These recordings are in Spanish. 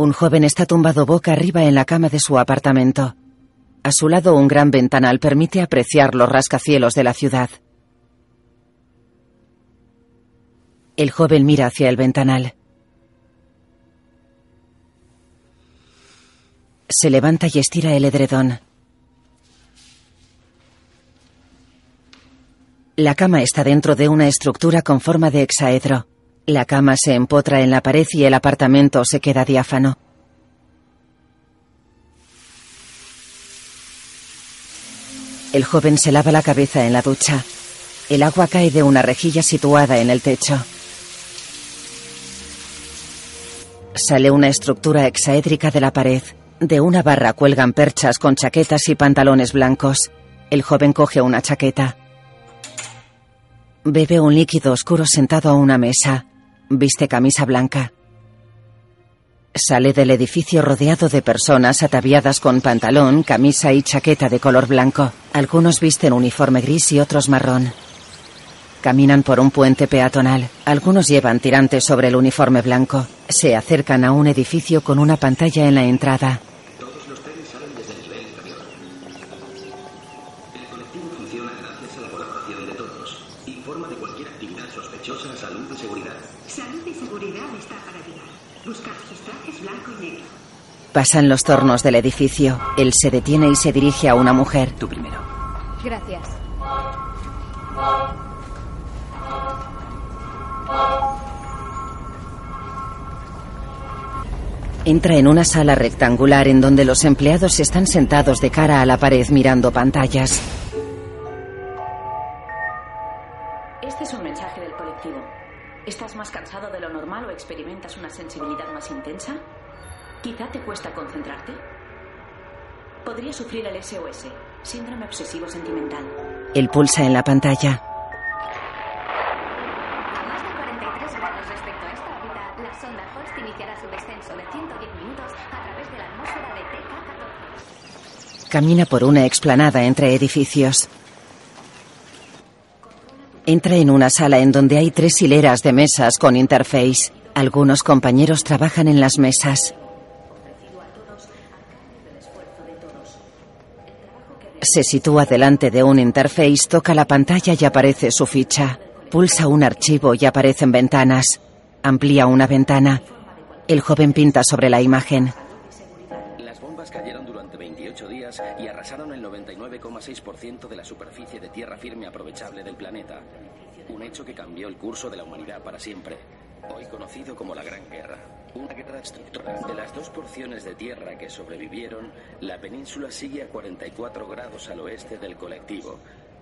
Un joven está tumbado boca arriba en la cama de su apartamento. A su lado un gran ventanal permite apreciar los rascacielos de la ciudad. El joven mira hacia el ventanal. Se levanta y estira el edredón. La cama está dentro de una estructura con forma de hexaedro. La cama se empotra en la pared y el apartamento se queda diáfano. El joven se lava la cabeza en la ducha. El agua cae de una rejilla situada en el techo. Sale una estructura hexaédrica de la pared. De una barra cuelgan perchas con chaquetas y pantalones blancos. El joven coge una chaqueta. Bebe un líquido oscuro sentado a una mesa. Viste camisa blanca. Sale del edificio rodeado de personas ataviadas con pantalón, camisa y chaqueta de color blanco. Algunos visten uniforme gris y otros marrón. Caminan por un puente peatonal. Algunos llevan tirantes sobre el uniforme blanco. Se acercan a un edificio con una pantalla en la entrada. Todos los trenes salen desde el nivel inferior. El colectivo funciona gracias a la colaboración de todos. Informa de cualquier actividad sospechosa a salud y seguridad. Salud y seguridad está para llegar. Buscar sus trajes blanco y negro. Pasan los tornos del edificio. Él se detiene y se dirige a una mujer. Tú primero. Gracias. Entra en una sala rectangular en donde los empleados están sentados de cara a la pared mirando pantallas. Este es un mensaje del colectivo. ¿Estás más cansado de lo normal o experimentas una sensibilidad más intensa? ¿Quizá te cuesta concentrarte? Podría sufrir el SOS, síndrome obsesivo sentimental. Él pulsa en la pantalla. A más de 43 grados respecto a esta órbita, la sonda Host iniciará su descenso de 110 minutos a través de la atmósfera de TK-14. Camina por una explanada entre edificios. Entra en una sala en donde hay tres hileras de mesas con interface. Algunos compañeros trabajan en las mesas. Se sitúa delante de un interface, toca la pantalla y aparece su ficha. Pulsa un archivo y aparecen ventanas. Amplía una ventana. El joven pinta sobre la imagen. Las bombas cayeron durante 28 días y arrasaron el 99,6% de la superficie de tierra firme aprovechable del planeta. Un hecho que cambió el curso de la humanidad para siempre. Hoy conocido como la Gran Guerra. Una guerra destructora. De las dos porciones de tierra que sobrevivieron, la península sigue a 44 grados al oeste del colectivo.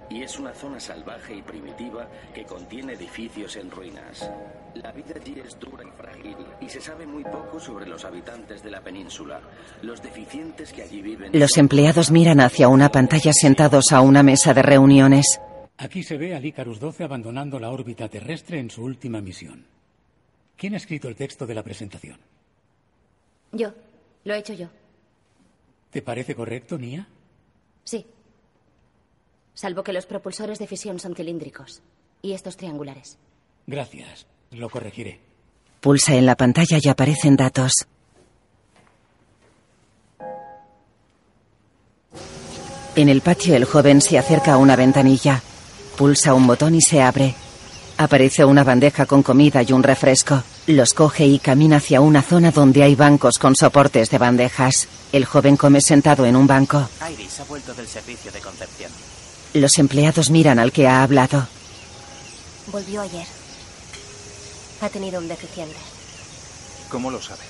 Y es una zona salvaje y primitiva que contiene edificios en ruinas. La vida allí es dura y frágil y se sabe muy poco sobre los habitantes de la península, los deficientes que allí viven. Los empleados miran hacia una pantalla sentados a una mesa de reuniones. Aquí se ve al Icarus 12 abandonando la órbita terrestre en su última misión. ¿Quién ha escrito el texto de la presentación? Yo. Lo he hecho yo. ¿Te parece correcto, Nia? Sí. Salvo que los propulsores de fisión son cilíndricos. Y estos triangulares. Gracias. Lo corregiré. Pulsa en la pantalla y aparecen datos. En el patio el joven se acerca a una ventanilla. Pulsa un botón y se abre. Aparece una bandeja con comida y un refresco. Los coge y camina hacia una zona donde hay bancos con soportes de bandejas. El joven come sentado en un banco. Iris ha vuelto del servicio de concepción. Los empleados miran al que ha hablado. Volvió ayer. Ha tenido un deficiente. ¿Cómo lo sabes?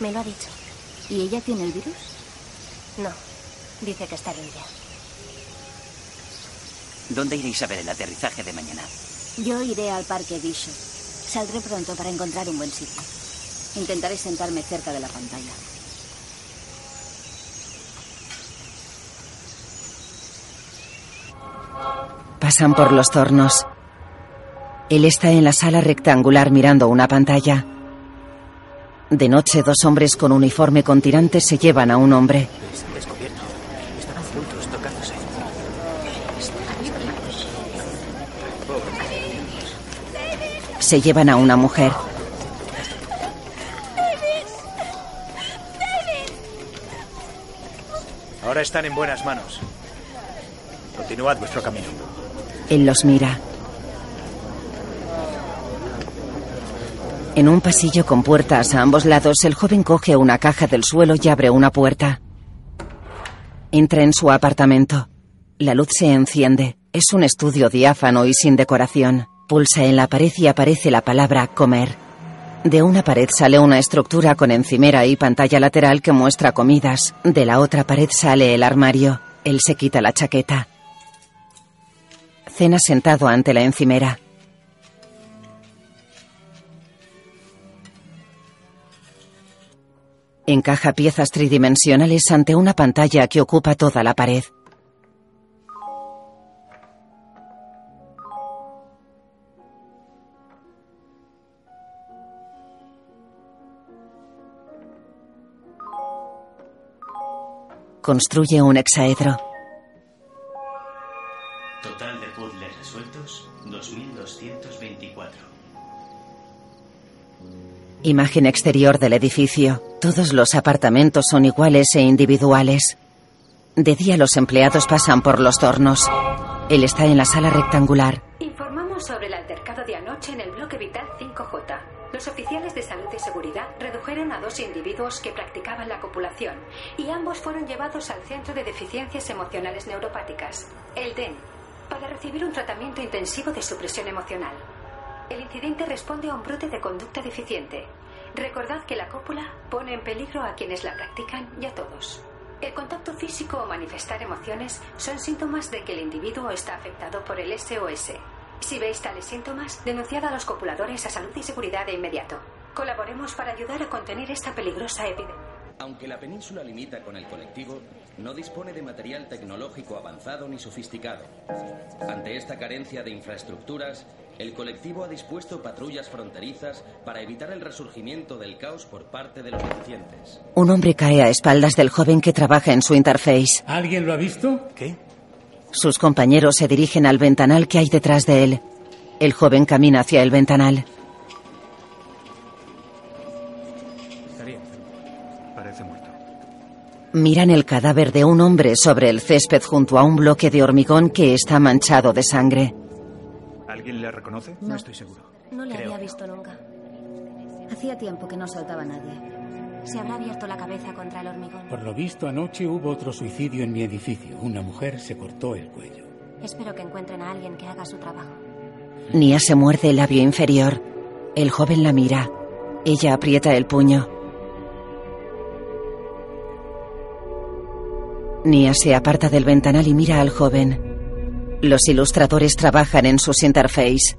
Me lo ha dicho. ¿Y ella tiene el virus? No. Dice que está limpia. ¿Dónde iréis a ver el aterrizaje de mañana? Yo iré al parque Bishop. Saldré pronto para encontrar un buen sitio. Intentaré sentarme cerca de la pantalla. Pasan por los tornos. Él está en la sala rectangular mirando una pantalla. De noche, dos hombres con uniforme con tirantes se llevan a un hombre. Se llevan a una mujer. Ahora están en buenas manos. Continuad vuestro camino. Él los mira. En un pasillo con puertas a ambos lados, el joven coge una caja del suelo y abre una puerta. Entra en su apartamento. La luz se enciende. Es un estudio diáfano y sin decoración. Pulsa en la pared y aparece la palabra comer. De una pared sale una estructura con encimera y pantalla lateral que muestra comidas. De la otra pared sale el armario. Él se quita la chaqueta. Cena sentado ante la encimera. Encaja piezas tridimensionales ante una pantalla que ocupa toda la pared. Construye un hexaedro. Total de puzzles resueltos, 2224. Imagen exterior del edificio. Todos los apartamentos son iguales e individuales. De día los empleados pasan por los tornos. Él está en la sala rectangular. Los oficiales de salud y seguridad redujeron a dos individuos que practicaban la copulación y ambos fueron llevados al Centro de Deficiencias Emocionales Neuropáticas, el DEN, para recibir un tratamiento intensivo de supresión emocional. El incidente responde a un brote de conducta deficiente. Recordad que la cópula pone en peligro a quienes la practican y a todos. El contacto físico o manifestar emociones son síntomas de que el individuo está afectado por el SOS. Si veis tales síntomas, denunciad a los copuladores a salud y seguridad de inmediato. Colaboremos para ayudar a contener esta peligrosa epidemia. Aunque la península limita con el colectivo, no dispone de material tecnológico avanzado ni sofisticado. Ante esta carencia de infraestructuras, el colectivo ha dispuesto patrullas fronterizas para evitar el resurgimiento del caos por parte de los deficientes. Un hombre cae a espaldas del joven que trabaja en su interface. ¿Alguien lo ha visto? ¿Qué? Sus compañeros se dirigen al ventanal que hay detrás de él. El joven camina hacia el ventanal. Estaría. Parece muerto. Miran el cadáver de un hombre sobre el césped junto a un bloque de hormigón que está manchado de sangre. ¿Alguien le reconoce? No. estoy seguro. No le Creo. había visto nunca. Hacía tiempo que no soltaba a nadie. Se habrá abierto la cabeza contra el hormigón. Por lo visto, anoche hubo otro suicidio en mi edificio. Una mujer se cortó el cuello. Espero que encuentren a alguien que haga su trabajo. Nia se muerde el labio inferior. El joven la mira. Ella aprieta el puño. Nia se aparta del ventanal y mira al joven. Los ilustradores trabajan en sus interface.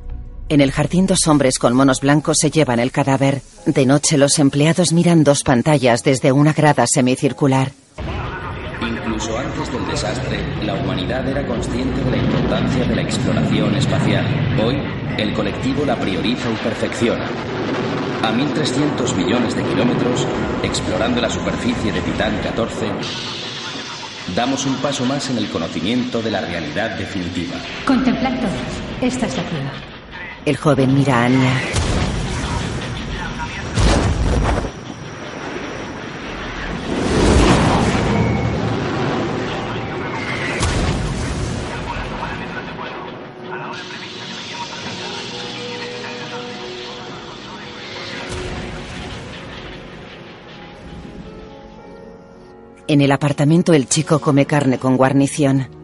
En el jardín dos hombres con monos blancos se llevan el cadáver. De noche los empleados miran dos pantallas desde una grada semicircular. Incluso antes del desastre, la humanidad era consciente de la importancia de la exploración espacial. Hoy, el colectivo la prioriza y perfecciona. A 1.300 millones de kilómetros, explorando la superficie de Titán 14, damos un paso más en el conocimiento de la realidad definitiva. Contemplad todos. Esta es la prueba. El joven mira a Anya. En el apartamento el chico come carne con guarnición.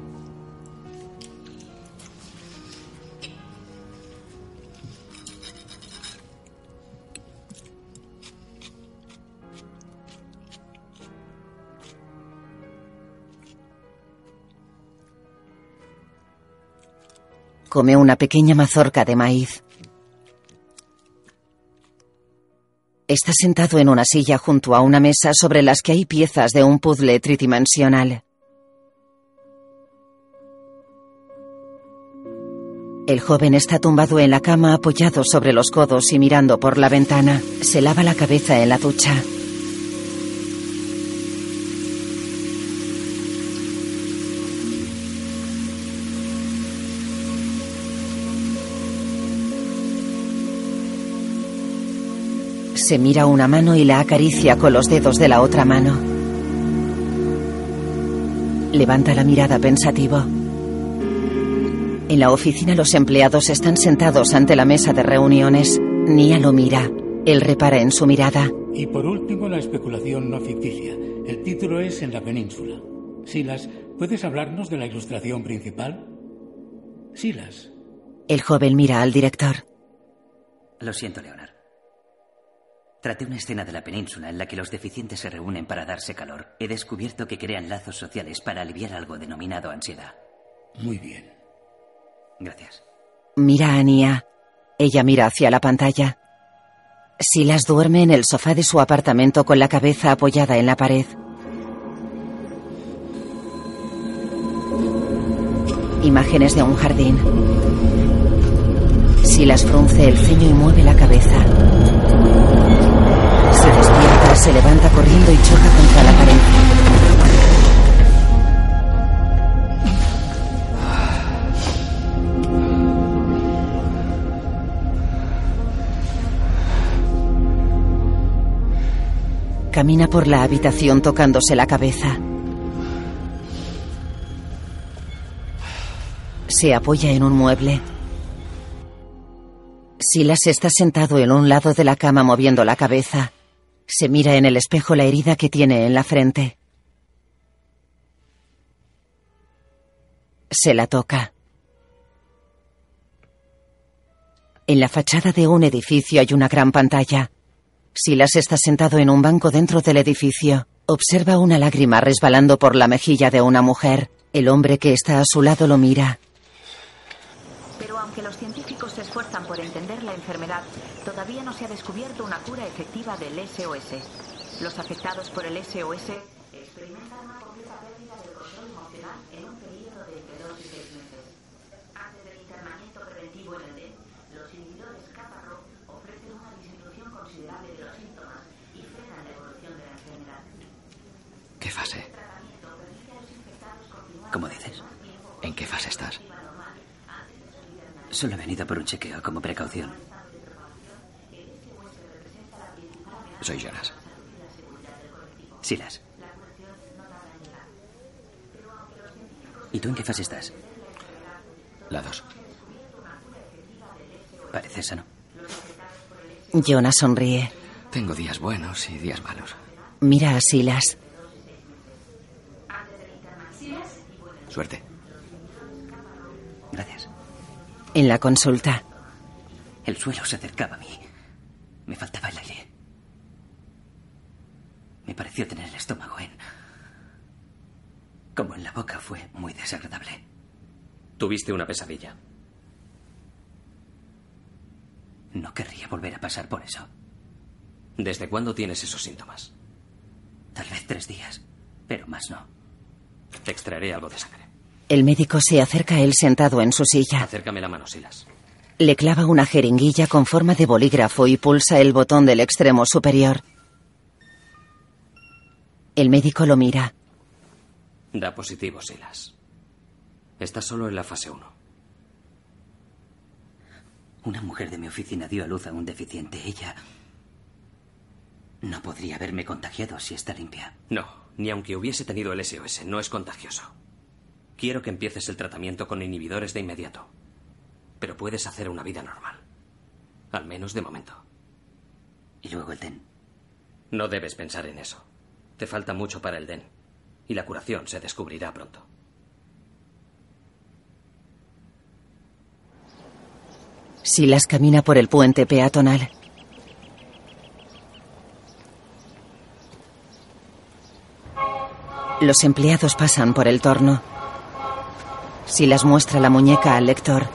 Come una pequeña mazorca de maíz. Está sentado en una silla junto a una mesa sobre las que hay piezas de un puzzle tridimensional. El joven está tumbado en la cama apoyado sobre los codos y mirando por la ventana. Se lava la cabeza en la ducha. Se mira una mano y la acaricia con los dedos de la otra mano. Levanta la mirada pensativo. En la oficina los empleados están sentados ante la mesa de reuniones. Nia lo mira. Él repara en su mirada. Y por último, la especulación no ficticia. El título es En la península. Silas, ¿puedes hablarnos de la ilustración principal? Silas. El joven mira al director. Lo siento, Leonard. Traté una escena de la península en la que los deficientes se reúnen para darse calor. He descubierto que crean lazos sociales para aliviar algo denominado ansiedad. Muy bien. Gracias. Mira a Nia. Ella mira hacia la pantalla. Silas duerme en el sofá de su apartamento con la cabeza apoyada en la pared. Imágenes de un jardín. Silas frunce el ceño y mueve la cabeza. Se levanta corriendo y choca contra la pared. Camina por la habitación tocándose la cabeza. Se apoya en un mueble. Silas está sentado en un lado de la cama moviendo la cabeza. Se mira en el espejo la herida que tiene en la frente. Se la toca. En la fachada de un edificio hay una gran pantalla. Silas está sentado en un banco dentro del edificio. Observa una lágrima resbalando por la mejilla de una mujer. El hombre que está a su lado lo mira. Pero aunque los científicos se esfuerzan por entender la enfermedad, todavía no se ha descubierto una cura efectiva del SOS. Los afectados por el SOS experimentan una completa pérdida del control emocional en un periodo de entre dos y seis meses. Antes del internamiento preventivo en el DEN, los inhibidores kappa ofrecen una disminución considerable de los síntomas y frenan la evolución de la enfermedad. ¿Qué fase? ¿Cómo dices? ¿En qué fase estás? Solo he venido por un chequeo como precaución. Soy Jonas. Silas. ¿Y tú en qué fase estás? La dos. Pareces sano. Jonas sonríe. Tengo días buenos y días malos. Mira a Silas. Suerte. Gracias. En la consulta. El suelo se acercaba a mí. Me faltaba el aire. Me pareció tener el estómago en... Como en la boca fue muy desagradable. Tuviste una pesadilla. No querría volver a pasar por eso. ¿Desde cuándo tienes esos síntomas? Tal vez tres días, pero más no. Te extraeré algo de sangre. El médico se acerca a él sentado en su silla. Acércame la mano, Silas. Le clava una jeringuilla con forma de bolígrafo y pulsa el botón del extremo superior. El médico lo mira. Da positivo, Silas. Estás solo en la fase 1. Una mujer de mi oficina dio a luz a un deficiente. Ella no podría haberme contagiado si está limpia. No, ni aunque hubiese tenido el SOS, no es contagioso. Quiero que empieces el tratamiento con inhibidores de inmediato. Pero puedes hacer una vida normal. Al menos de momento. ¿Y luego el DEN? No debes pensar en eso. Te falta mucho para el DEN. Y la curación se descubrirá pronto. Silas camina por el puente peatonal. Los empleados pasan por el torno. Silas muestra la muñeca al lector.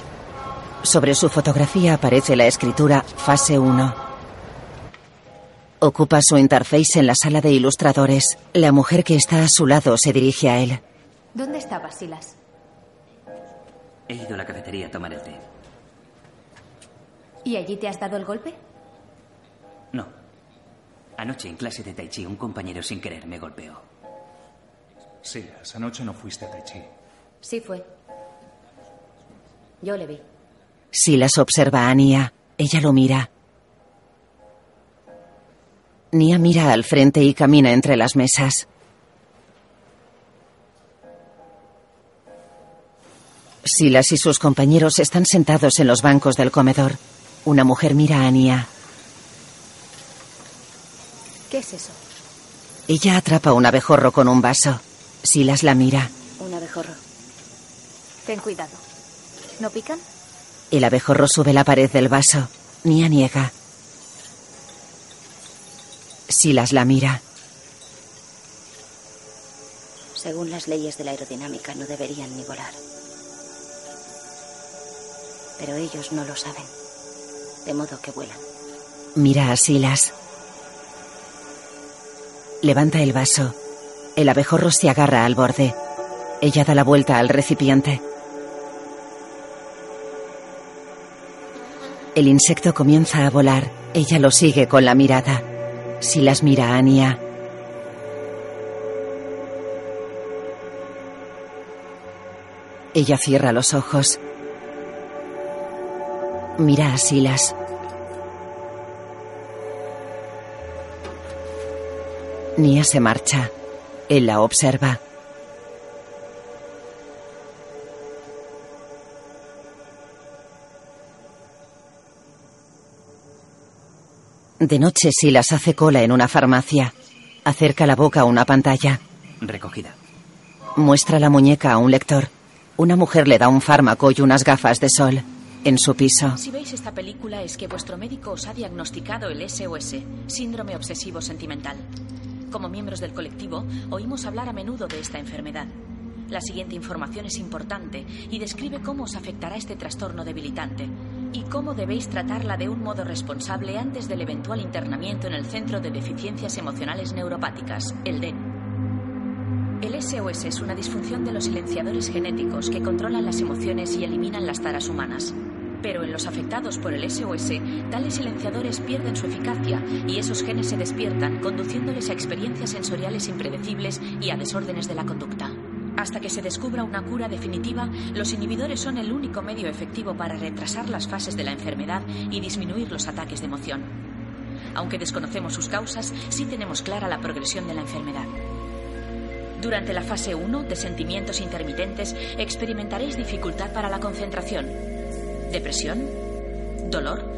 Sobre su fotografía aparece la escritura Fase 1. Ocupa su interface en la sala de ilustradores. La mujer que está a su lado se dirige a él. ¿Dónde estabas, Silas? He ido a la cafetería a tomar el té. ¿Y allí te has dado el golpe? No. Anoche en clase de Tai Chi un compañero sin querer me golpeó. Silas, anoche no fuiste a Tai Chi. Sí fue. Yo le vi. Silas observa a Nia. Ella lo mira. Nia mira al frente y camina entre las mesas. Silas y sus compañeros están sentados en los bancos del comedor. Una mujer mira a Ania. ¿Qué es eso? Ella atrapa un abejorro con un vaso. Silas la mira. Un abejorro. Ten cuidado. ¿No pican? El abejorro sube la pared del vaso. Nia niega. Silas la mira. Según las leyes de la aerodinámica, no deberían ni volar. Pero ellos no lo saben. De modo que vuelan. Mira a Silas. Levanta el vaso. El abejorro se agarra al borde. Ella da la vuelta al recipiente. El insecto comienza a volar. Ella lo sigue con la mirada. Silas mira a Ania. Ella cierra los ojos. Mira a Silas. Nia se marcha. Él la observa. De noche Silas hace cola en una farmacia. Acerca la boca a una pantalla. Recogida. Muestra la muñeca a un lector. Una mujer le da un fármaco y unas gafas de sol. En su piso. Si veis esta película es que vuestro médico os ha diagnosticado el SOS, síndrome obsesivo sentimental. Como miembros del colectivo, oímos hablar a menudo de esta enfermedad. La siguiente información es importante y describe cómo os afectará este trastorno debilitante y cómo debéis tratarla de un modo responsable antes del eventual internamiento en el Centro de Deficiencias Emocionales Neuropáticas, el DEN. El SOS es una disfunción de los silenciadores genéticos que controlan las emociones y eliminan las taras humanas. Pero en los afectados por el SOS, tales silenciadores pierden su eficacia y esos genes se despiertan, conduciéndoles a experiencias sensoriales impredecibles y a desórdenes de la conducta. Hasta que se descubra una cura definitiva, los inhibidores son el único medio efectivo para retrasar las fases de la enfermedad y disminuir los ataques de emoción. Aunque desconocemos sus causas, sí tenemos clara la progresión de la enfermedad. Durante la fase 1 de sentimientos intermitentes experimentaréis dificultad para la concentración, depresión, dolor,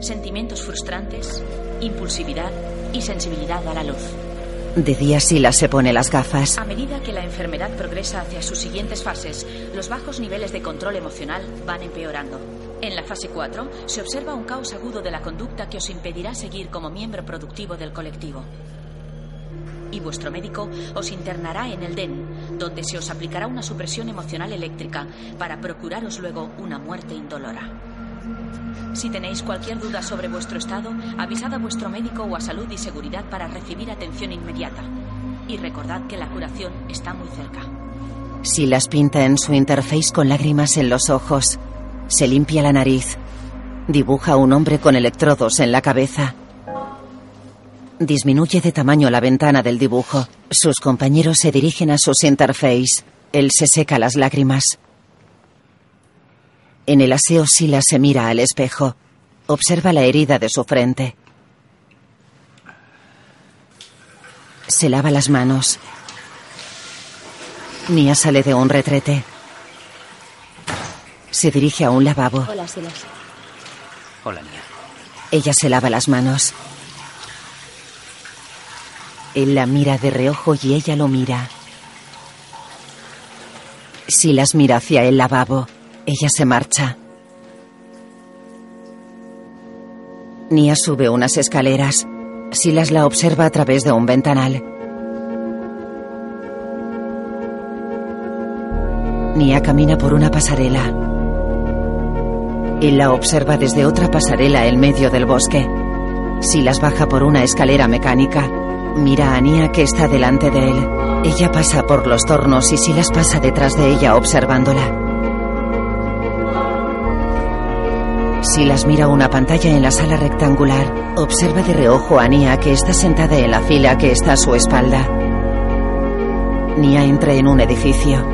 sentimientos frustrantes, impulsividad y sensibilidad a la luz. De día Silas se pone las gafas. A medida que la enfermedad progresa hacia sus siguientes fases, los bajos niveles de control emocional van empeorando. En la fase 4 se observa un caos agudo de la conducta que os impedirá seguir como miembro productivo del colectivo. Y vuestro médico os internará en el DEN, donde se os aplicará una supresión emocional eléctrica para procuraros luego una muerte indolora. Si tenéis cualquier duda sobre vuestro estado, avisad a vuestro médico o a salud y seguridad para recibir atención inmediata. Y recordad que la curación está muy cerca. Silas pinta en su interface con lágrimas en los ojos. Se limpia la nariz. Dibuja a un hombre con electrodos en la cabeza. Disminuye de tamaño la ventana del dibujo. Sus compañeros se dirigen a sus interface. Él se seca las lágrimas. En el aseo Silas se mira al espejo. Observa la herida de su frente. Se lava las manos. Nia sale de un retrete. Se dirige a un lavabo. Hola, Silas. Hola, Nia. Ella se lava las manos. Él la mira de reojo y ella lo mira. Silas mira hacia el lavabo. Ella se marcha. Nia sube unas escaleras. Silas la observa a través de un ventanal. Nia camina por una pasarela. Él la observa desde otra pasarela en medio del bosque. Silas baja por una escalera mecánica. Mira a Nia que está delante de él. Ella pasa por los tornos y Silas pasa detrás de ella observándola. Silas mira una pantalla en la sala rectangular. Observa de reojo a Nia que está sentada en la fila que está a su espalda. Nia entra en un edificio.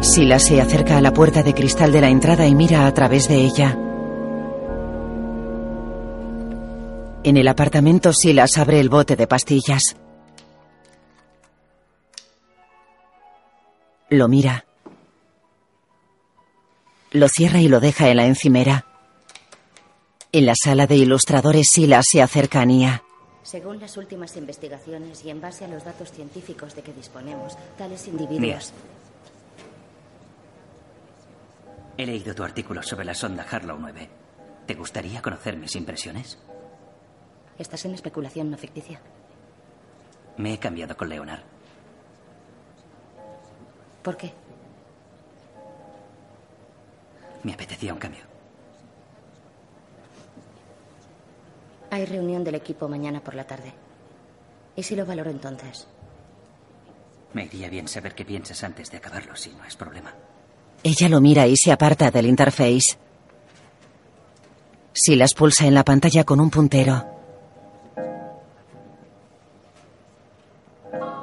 Silas se acerca a la puerta de cristal de la entrada y mira a través de ella. En el apartamento Silas abre el bote de pastillas. Lo mira. Lo cierra y lo deja en la encimera. En la sala de ilustradores, Silas se acerca a Nia. Según las últimas investigaciones y en base a los datos científicos de que disponemos, tales individuos. He leído tu artículo sobre la sonda Harlow 9. ¿Te gustaría conocer mis impresiones? Estás en especulación no ficticia. Me he cambiado con Leonard. ¿Por qué? Me apetecía un cambio. Hay reunión del equipo mañana por la tarde. ¿Y si lo valoro entonces? Me iría bien saber qué piensas antes de acabarlo, si no es problema. Ella lo mira y se aparta del interface. Silas pulsa en la pantalla con un puntero.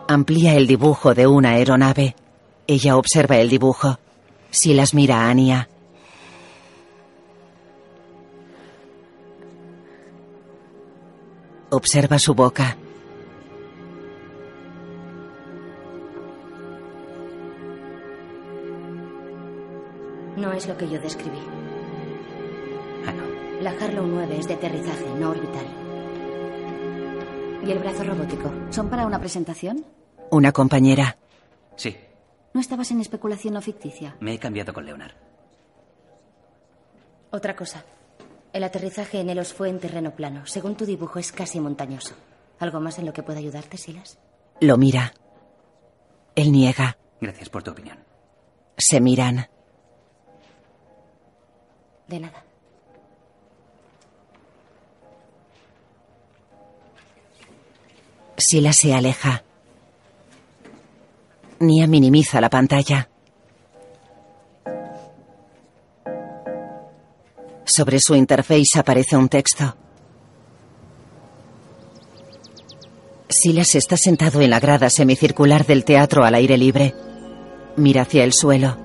Amplía el dibujo de una aeronave. Ella observa el dibujo. Silas mira a Ania. Observa su boca. No es lo que yo describí. Ah, no. La Harlow 9 es de aterrizaje, no orbital. ¿Y el brazo robótico? ¿Son para una presentación? Una compañera. Sí, ¿No estabas en especulación o ficticia? me he cambiado con Leonard. Otra cosa. El aterrizaje en Elos fue en terreno plano. Según tu dibujo, es casi montañoso. ¿Algo más en lo que pueda ayudarte, Silas? Lo mira. Él niega. Gracias por tu opinión. Se miran. De nada. Silas se aleja. Nia minimiza la pantalla. Sobre su interface aparece un texto. Silas está sentado en la grada semicircular del teatro al aire libre. Mira hacia el suelo.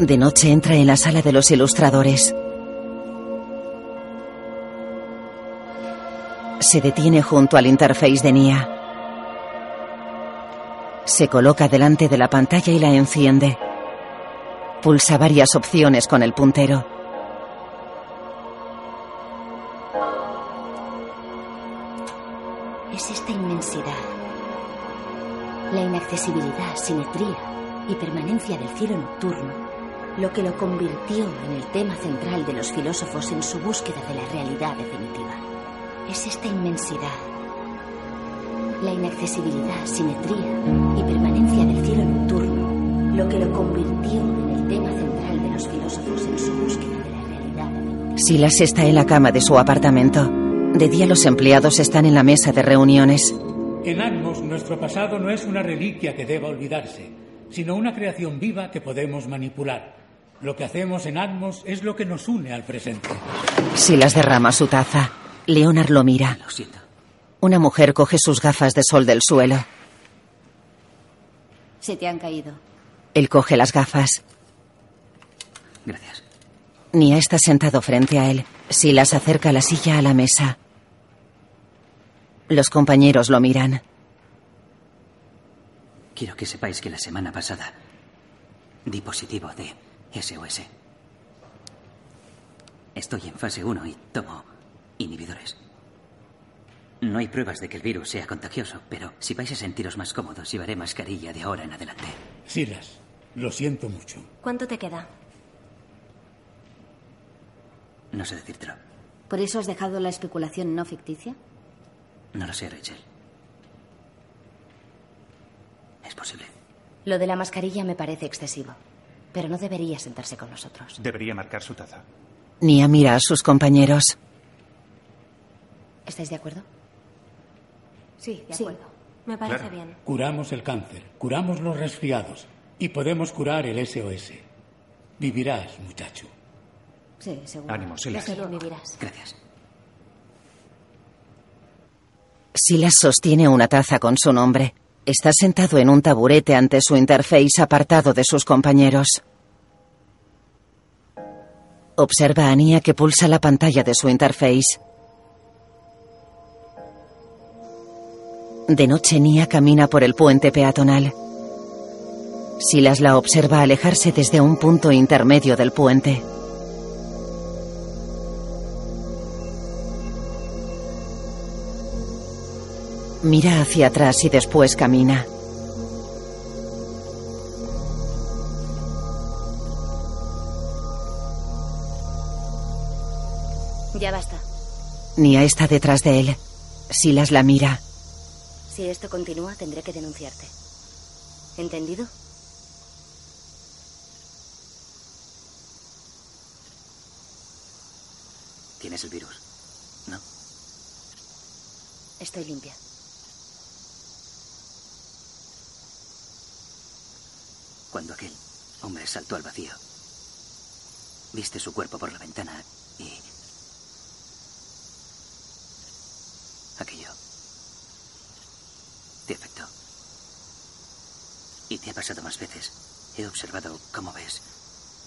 De noche entra en la sala de los ilustradores. Se detiene junto al interface de Nia. Se coloca delante de la pantalla y la enciende. Pulsa varias opciones con el puntero. Es esta inmensidad. La inaccesibilidad, simetría y permanencia del cielo nocturno lo que lo convirtió en el tema central de los filósofos en su búsqueda de la realidad definitiva. Es esta inmensidad, la inaccesibilidad, simetría y permanencia del cielo nocturno, lo que lo convirtió en el tema central de los filósofos en su búsqueda de la realidad. Silas está en la cama de su apartamento. De día los empleados están en la mesa de reuniones. En Atmos, nuestro pasado no es una reliquia que deba olvidarse, sino una creación viva que podemos manipular. Lo que hacemos en Atmos es lo que nos une al presente. Silas derrama su taza. Leonard lo mira. Lo siento. Una mujer coge sus gafas de sol del suelo. Se te han caído. Él coge las gafas. Gracias. Nia está sentado frente a él. Silas acerca la silla a la mesa. Los compañeros lo miran. Quiero que sepáis que la semana pasada di positivo de SOS. Estoy en fase 1 y tomo inhibidores. No hay pruebas de que el virus sea contagioso, pero si vais a sentiros más cómodos, llevaré mascarilla de ahora en adelante. Silas, lo siento mucho. ¿Cuánto te queda? No sé decírtelo. ¿Por eso has dejado la especulación no ficticia? No lo sé, Rachel. Es posible. Lo de la mascarilla me parece excesivo. Pero no debería sentarse con nosotros. Debería marcar su taza. Nia mira a sus compañeros. ¿Estáis de acuerdo? Sí, de Sí. acuerdo. Me parece Claro. bien. Curamos el cáncer, curamos los resfriados y podemos curar el SOS. Vivirás, muchacho. Sí, seguro. Ánimo, Silas. Sí, vivirás. Gracias. Silas sostiene una taza con su nombre. Está sentado en un taburete ante su interface apartado de sus compañeros. Observa a Nia que pulsa la pantalla de su interface. De noche Nia camina por el puente peatonal. Silas la observa alejarse desde un punto intermedio del puente. Mira hacia atrás y después camina. Ya basta. Nia está detrás de él. Silas la mira. Si esto continúa, tendré que denunciarte. ¿Entendido? ¿Tienes el virus? ¿No? Estoy limpia. Cuando aquel hombre saltó al vacío, viste su cuerpo por la ventana y... Aquello te afectó. Y te ha pasado más veces. He observado cómo ves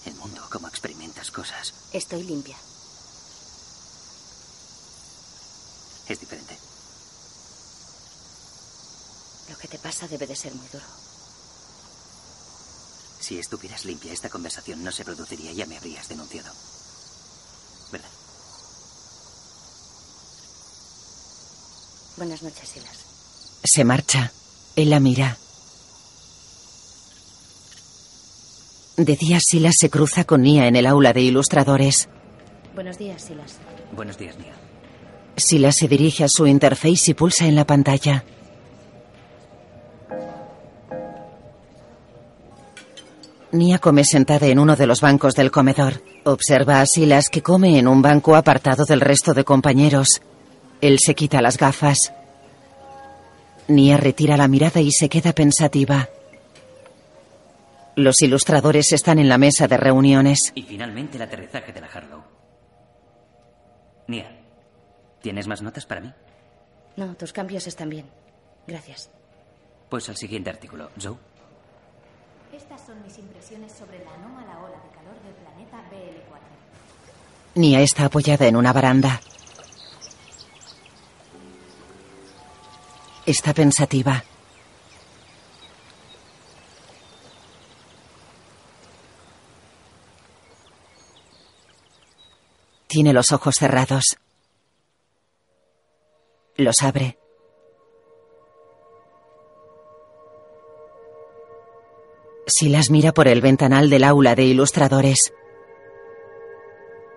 el mundo, cómo experimentas cosas. Estoy limpia. Es diferente. Lo que te pasa debe de ser muy duro. Si estuvieras limpia, esta conversación no se produciría y ya me habrías denunciado. ¿Verdad? Buenas noches, Silas. Se marcha. Él la mira. De día Silas se cruza con Nia en el aula de ilustradores. Buenos días, Silas. Buenos días, Nia. Silas se dirige a su interface y pulsa en la pantalla. Nia come sentada en uno de los bancos del comedor. Observa a Silas que come en un banco apartado del resto de compañeros. Él se quita las gafas. Nia retira la mirada y se queda pensativa. Los ilustradores están en la mesa de reuniones. Y finalmente el aterrizaje de la Harlow. Nia, ¿tienes más notas para mí? No, tus cambios están bien. Gracias. Pues al siguiente artículo. Joe. Estas son mis impresiones sobre la anómala ola de calor del planeta BL4. Nia está apoyada en una baranda. Está pensativa. Tiene los ojos cerrados. Los abre. Silas mira por el ventanal del aula de ilustradores.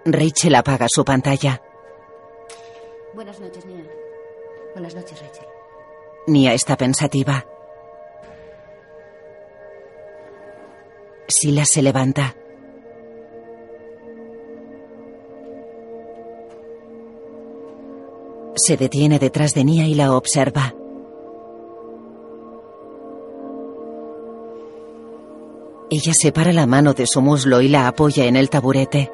Rachel apaga su pantalla. Buenas noches, Nia. Buenas noches, Rachel. Nia está pensativa. Silas se levanta. Se detiene detrás de Nia y la observa. Ella separa la mano de su muslo y la apoya en el taburete.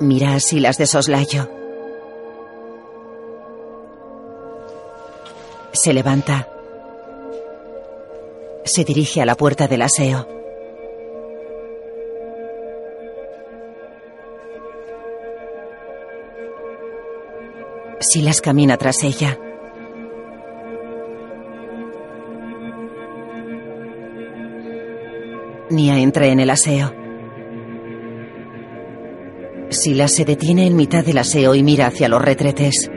Mira a Silas de soslayo. Se levanta. Se dirige a la puerta del aseo. Silas camina tras ella. Nia entra en el aseo. Silas se detiene en mitad del aseo y mira hacia los retretes.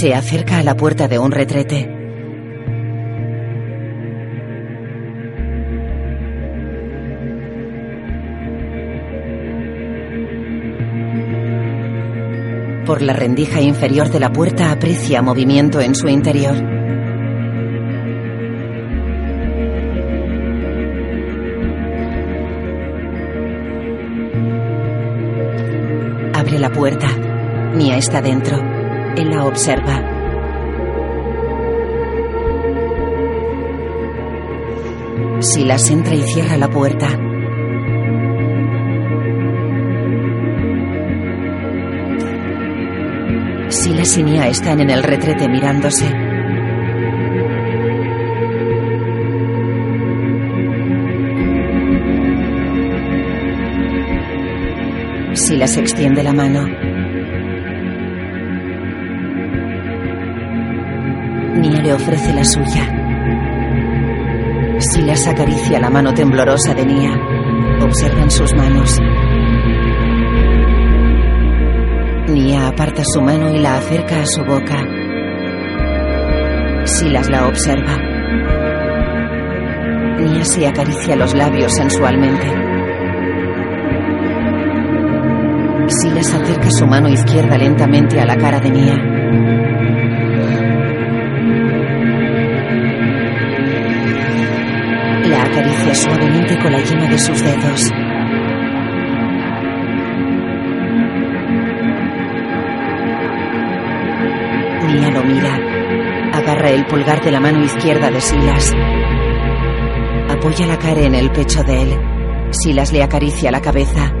Se acerca a la puerta de un retrete. Por la rendija inferior de la puerta aprecia movimiento en su interior. Abre la puerta. Nia está dentro. La observa. Silas entra y cierra la puerta. Silas y Nia están en el retrete mirándose. Silas extiende la mano. Le ofrece la suya. Silas acaricia la mano temblorosa de Nia. Observan sus manos. Nia aparta su mano y la acerca a su boca. Silas la observa. Nia se acaricia los labios sensualmente. Silas acerca su mano izquierda lentamente a la cara de Nia. Suavemente con la yema de sus dedos. Nia lo mira. Agarra el pulgar de la mano izquierda de Silas. Apoya la cara en el pecho de él. Silas le acaricia la cabeza.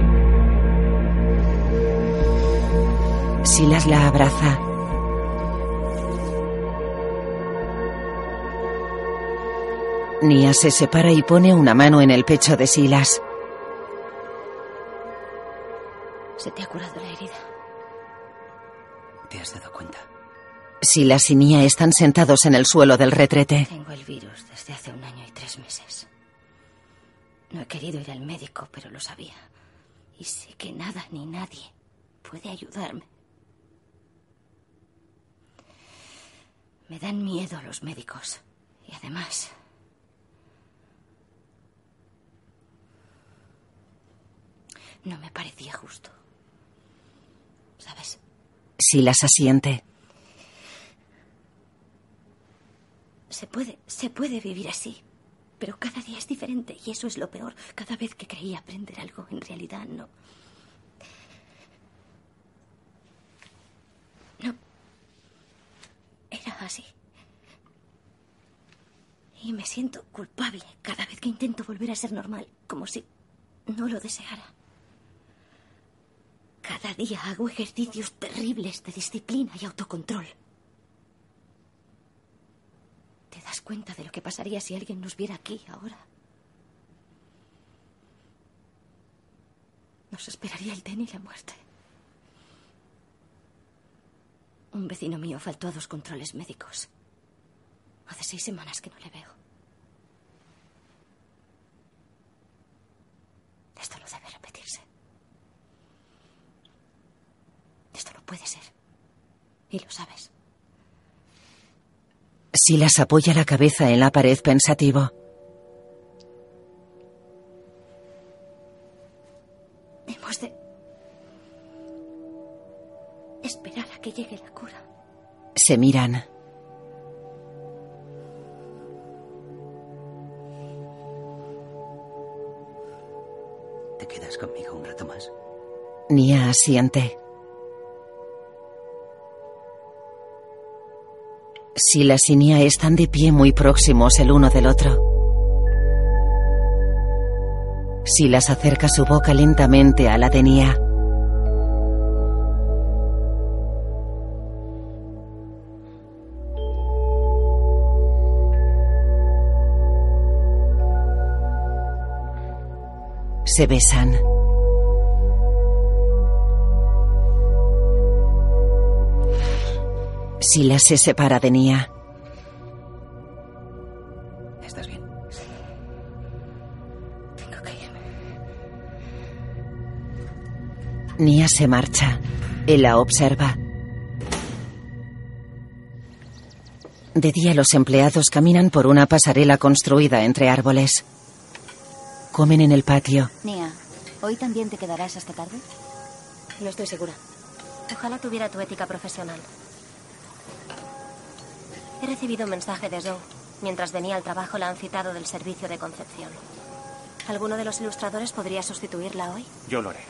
Silas la abraza. Nia se separa y pone una mano en el pecho de Silas. Se te ha curado la herida. ¿Te has dado cuenta? Silas y Nia están sentados en el suelo del retrete. Tengo el virus desde hace un año y tres meses. No he querido ir al médico, pero lo sabía. Y sé que nada ni nadie puede ayudarme. Me dan miedo los médicos. Y además... No me parecía justo. ¿Sabes? Silas asiente. Se puede, se puede vivir así. Pero cada día es diferente y eso es lo peor. Cada vez que creía aprender algo, en realidad no. No. Era así. Y me siento culpable cada vez que intento volver a ser normal, como si no lo deseara. Cada día hago ejercicios terribles de disciplina y autocontrol. ¿Te das cuenta de lo que pasaría si alguien nos viera aquí ahora? Nos esperaría el ten y la muerte. Un vecino mío faltó a dos controles médicos. Hace seis semanas que no le veo. Esto no debe repetirse. Esto no puede ser. Y lo sabes. Silas apoya la cabeza en la pared pensativo. Hemos de esperar a que llegue la cura. Se miran. ¿Te quedas conmigo un rato más? Nia asiente. Silas y Nia están de pie muy próximos el uno del otro. Silas acerca su boca lentamente a la de Nia. Se besan. Silas se separa de Nia. ¿Estás bien? Tengo que irme. Nia se marcha. Él la observa. De día los empleados caminan por una pasarela construida entre árboles. Comen en el patio. Nia, ¿hoy también te quedarás hasta tarde? No estoy segura. Ojalá tuviera tu ética profesional. He recibido un mensaje de Zoe. Mientras venía al trabajo la han citado del servicio de concepción. ¿Alguno de los ilustradores podría sustituirla hoy? Yo lo haré.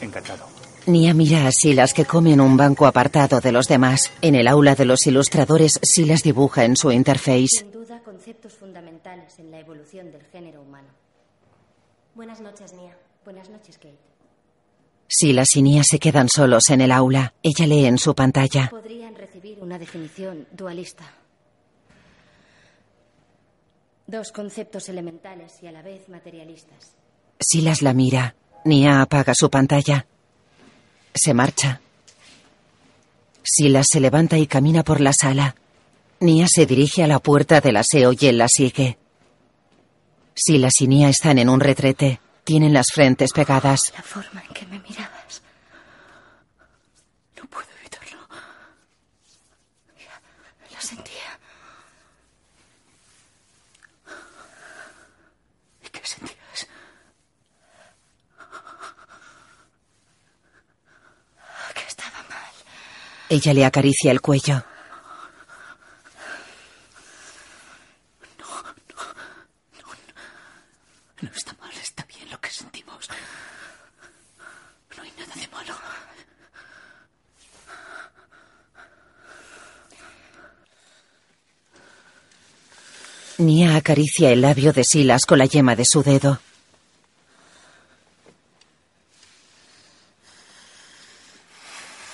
Encantado. Nia mira a Silas que come en un banco apartado de los demás. En el aula de los ilustradores, Silas dibuja en su interface. Sin duda, conceptos fundamentales en la evolución del género humano. Buenas noches, Nia. Buenas noches, Kate. Silas y Nia se quedan solos en el aula. Ella lee en su pantalla. Podrían recibir una definición dualista. Dos conceptos elementales y a la vez materialistas. Silas la mira. Nia apaga su pantalla. Se marcha. Silas se levanta y camina por la sala. Nia se dirige a la puerta del aseo y él la sigue. Silas y Nia están en un retrete. Tienen las frentes pegadas. La forma en que me mirabas. No puedo evitarlo. Ya, lo sentía. Estaba mal. Ella le acaricia el cuello. No está mal, está bien lo que sentimos. No hay nada de malo. Nia acaricia el labio de Silas con la yema de su dedo.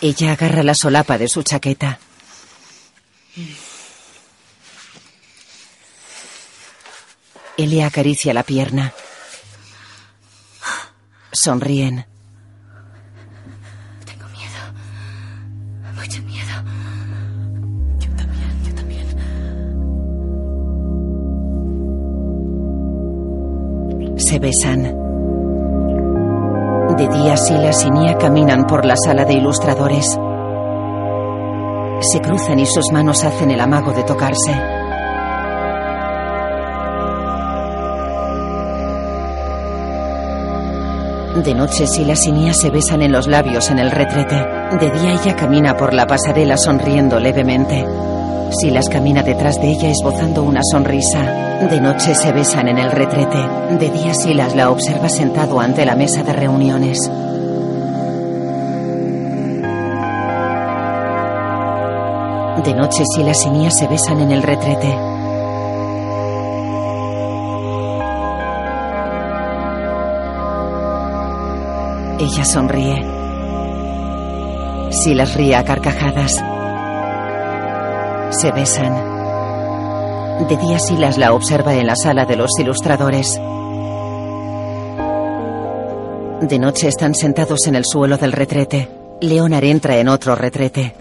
Ella agarra la solapa de su chaqueta. Él acaricia la pierna. Sonríen. Tengo miedo. Mucho miedo. Se besan. De día Silas y Nia caminan por la sala de ilustradores. Se cruzan y sus manos hacen el amago de tocarse. De noche Silas y Nia se besan en los labios en el retrete. De día ella camina por la pasarela sonriendo levemente. Silas camina detrás de ella esbozando una sonrisa. De noche se besan en el retrete. De día Silas la observa sentado ante la mesa de reuniones. De noche Silas y Nia se besan en el retrete. Ella sonríe. Silas ríe a carcajadas. Se besan. De día Silas la observa en la sala de los ilustradores. De noche están sentados en el suelo del retrete. Leonard entra en otro retrete.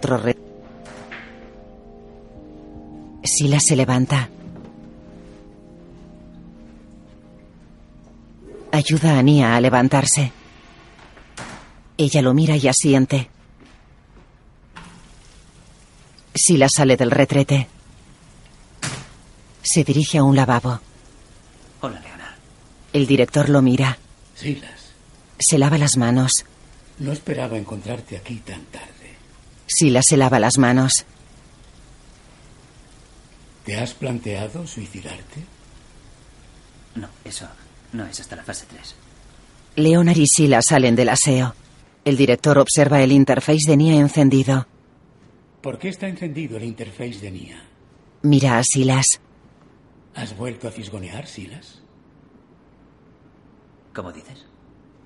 Silas se levanta. Ayuda a Nia a levantarse. Ella lo mira y asiente. Silas sale del retrete. Se dirige a un lavabo. Hola, Leonard. El director lo mira. Silas, Se lava las manos. no esperaba encontrarte aquí tan tarde. Silas se lava las manos. ¿Te has planteado suicidarte? No, eso no es hasta la fase 3. Leonard y Silas salen del aseo. El director observa el interface de Nia encendido. ¿Por qué está encendido el interface de Nia? Mira a Silas. ¿Has vuelto a fisgonear, Silas? ¿Cómo dices?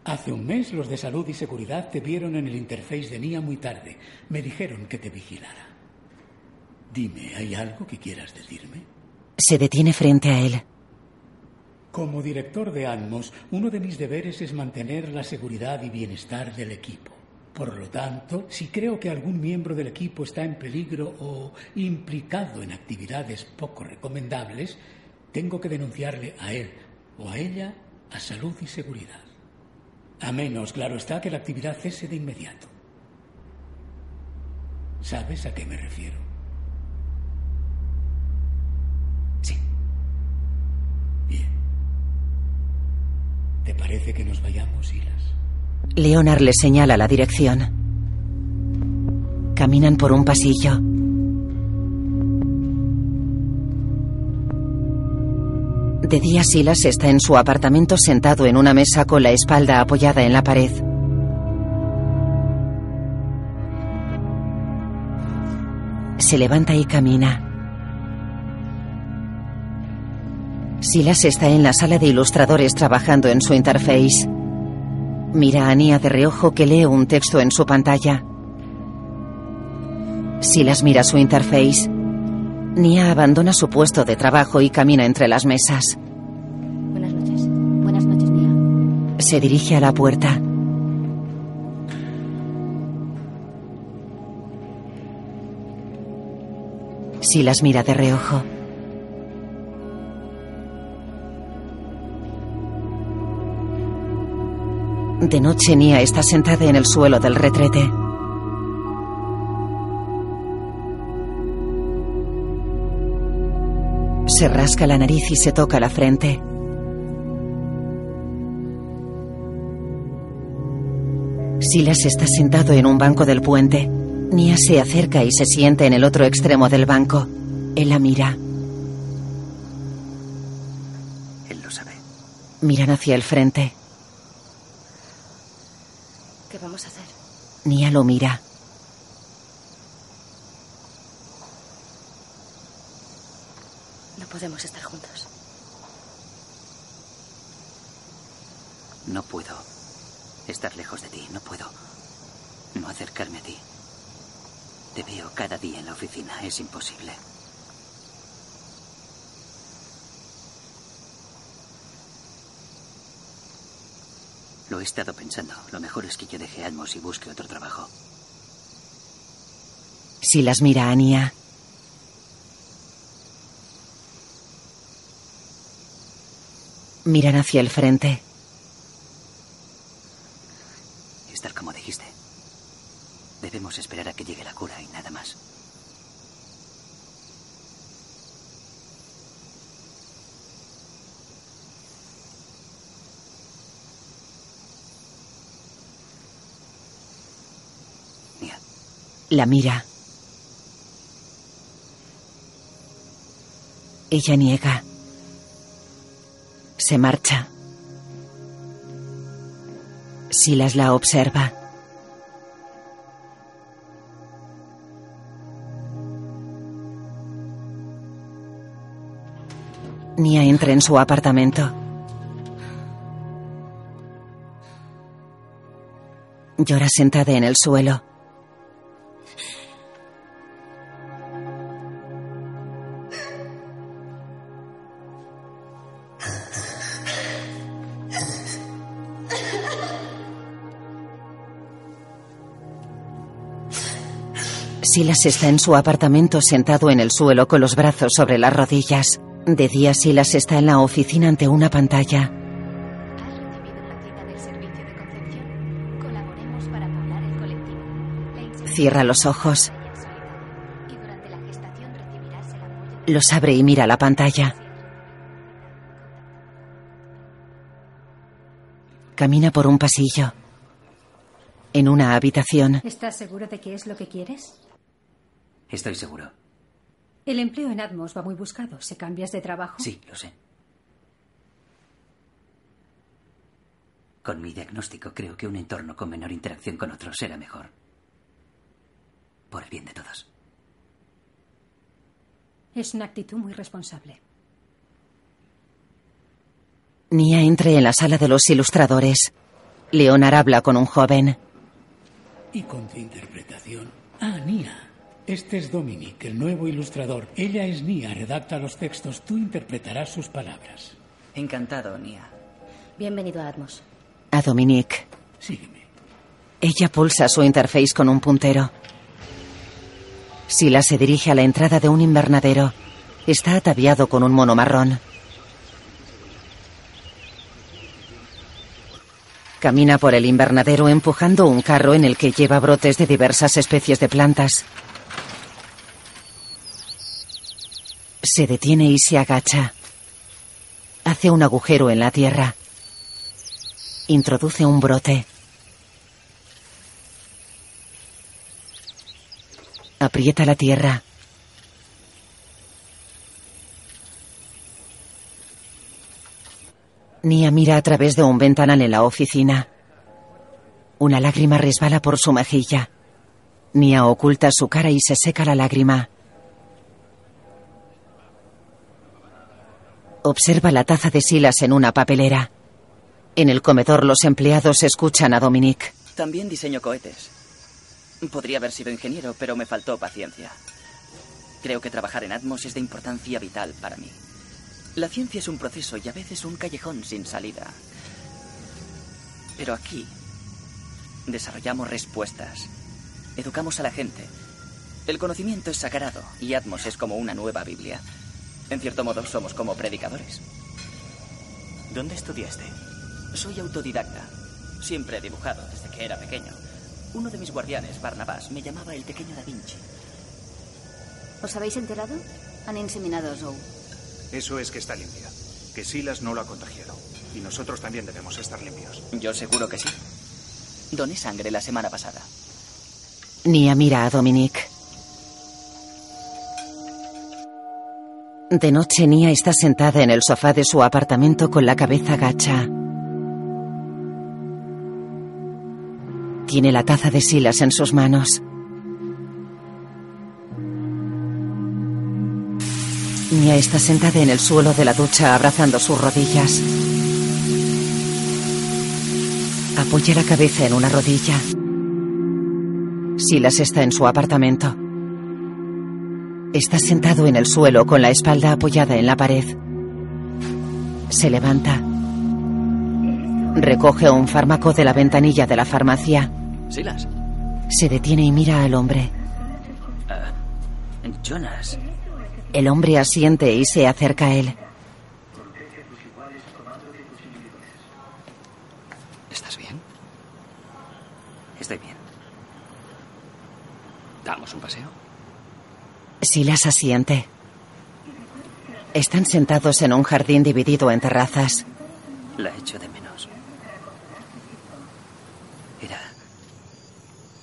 Hace un mes los de salud y seguridad te vieron en el interface de Nia muy tarde. Me dijeron que te vigilara. Dime, ¿hay algo que quieras decirme? Se detiene frente a él. Como director de Atmos, uno de mis deberes es mantener la seguridad y bienestar del equipo. Por lo tanto, si creo que algún miembro del equipo está en peligro o implicado en actividades poco recomendables, tengo que denunciarle a él o a ella a salud y seguridad. A menos, claro está, que la actividad cese de inmediato. ¿Sabes a qué me refiero? Sí. Bien. ¿Te parece que nos vayamos, Silas? Leonard le señala la dirección. Caminan por un pasillo. De día Silas está en su apartamento sentado en una mesa con la espalda apoyada en la pared. Se levanta y camina. Silas está en la sala de ilustradores trabajando en su interface. Mira a Nia de reojo que lee un texto en su pantalla. Silas mira su interface. Nia abandona su puesto de trabajo y camina entre las mesas. Buenas noches. Buenas noches, Nia. Se dirige a la puerta. Si las mira de reojo. De noche, Nia está sentada en el suelo del retrete. Se rasca la nariz y se toca la frente. Silas está sentado en un banco del puente. Nia se acerca y se siente en el otro extremo del banco. Él la mira. Él lo sabe. Miran hacia el frente. ¿Qué vamos a hacer? Nia lo mira. Podemos estar juntos. No puedo estar lejos de ti. No puedo no acercarme a ti. Te veo cada día en la oficina. Es imposible. Lo he estado pensando. Lo mejor es que yo deje Almos y busque otro trabajo. Silas mira a Miran hacia el frente. Estar como dijiste. Debemos esperar a que llegue la cura y nada más. La mira. Ella niega. Se marcha. Silas la observa. Nia entra en su apartamento. Llora sentada en el suelo. Silas está en su apartamento sentado en el suelo con los brazos sobre las rodillas. De día Silas está en la oficina ante una pantalla. Cierra los ojos. Los abre y mira la pantalla. Camina por un pasillo. En una habitación. ¿Estás seguro de que es lo que quieres? Estoy seguro. El empleo en Atmos va muy buscado. ¿Se cambias de trabajo? Sí, lo sé. Con mi diagnóstico creo que un entorno con menor interacción con otros será mejor. Por el bien de todos. Es una actitud muy responsable. Nia entra en la sala de los ilustradores. Leonard habla con un joven. Y con tu interpretación. Ah, Nia. Este es Dominic, el nuevo ilustrador. Ella es Nia, redacta los textos. Tú interpretarás sus palabras. Encantado, Nia. Bienvenido a Atmos. A Dominic. Sígueme. Ella pulsa su interface con un puntero. Sila se dirige a la entrada de un invernadero. Está ataviado con un mono marrón. Camina por el invernadero empujando un carro en el que lleva brotes de diversas especies de plantas. Se detiene y se agacha. Hace un agujero en la tierra. Introduce un brote. Aprieta la tierra. Nia mira a través de un ventanal en la oficina. Una lágrima resbala por su mejilla. Nia oculta su cara y se seca la lágrima. Observa la taza de Silas en una papelera. En el comedor los empleados escuchan a Dominic. También diseño cohetes. Podría haber sido ingeniero, pero me faltó paciencia. Creo que trabajar en Atmos es de importancia vital para mí. La ciencia es un proceso y a veces un callejón sin salida. Pero aquí desarrollamos respuestas, educamos a la gente El conocimiento es sagrado y Atmos es como una nueva Biblia. En cierto modo, somos como predicadores. ¿Dónde estudiaste? Soy autodidacta. Siempre he dibujado desde que era pequeño. Uno de mis guardianes, Barnabas, me llamaba el pequeño Da Vinci. ¿Os habéis enterado? Han inseminado a Zoe. Eso es que está limpia. Que Silas no lo ha contagiado. Y nosotros también debemos estar limpios. Yo seguro que sí. Doné sangre la semana pasada. Nia mira a Dominique. De noche, Nia está sentada en el sofá de su apartamento con la cabeza gacha. Tiene la taza de Silas en sus manos. Nia está sentada en el suelo de la ducha abrazando sus rodillas. Apoya la cabeza en una rodilla. Silas está en su apartamento. Está sentado en el suelo con la espalda apoyada en la pared. Se levanta. Recoge un fármaco de la ventanilla de la farmacia. Silas. Se detiene y mira al hombre. Uh, Jonas. El hombre asiente y se acerca a él. ¿Estás bien? Estoy bien. ¿Damos un paseo? Silas asiente. Están sentados en un jardín dividido en terrazas. La echo de menos. Era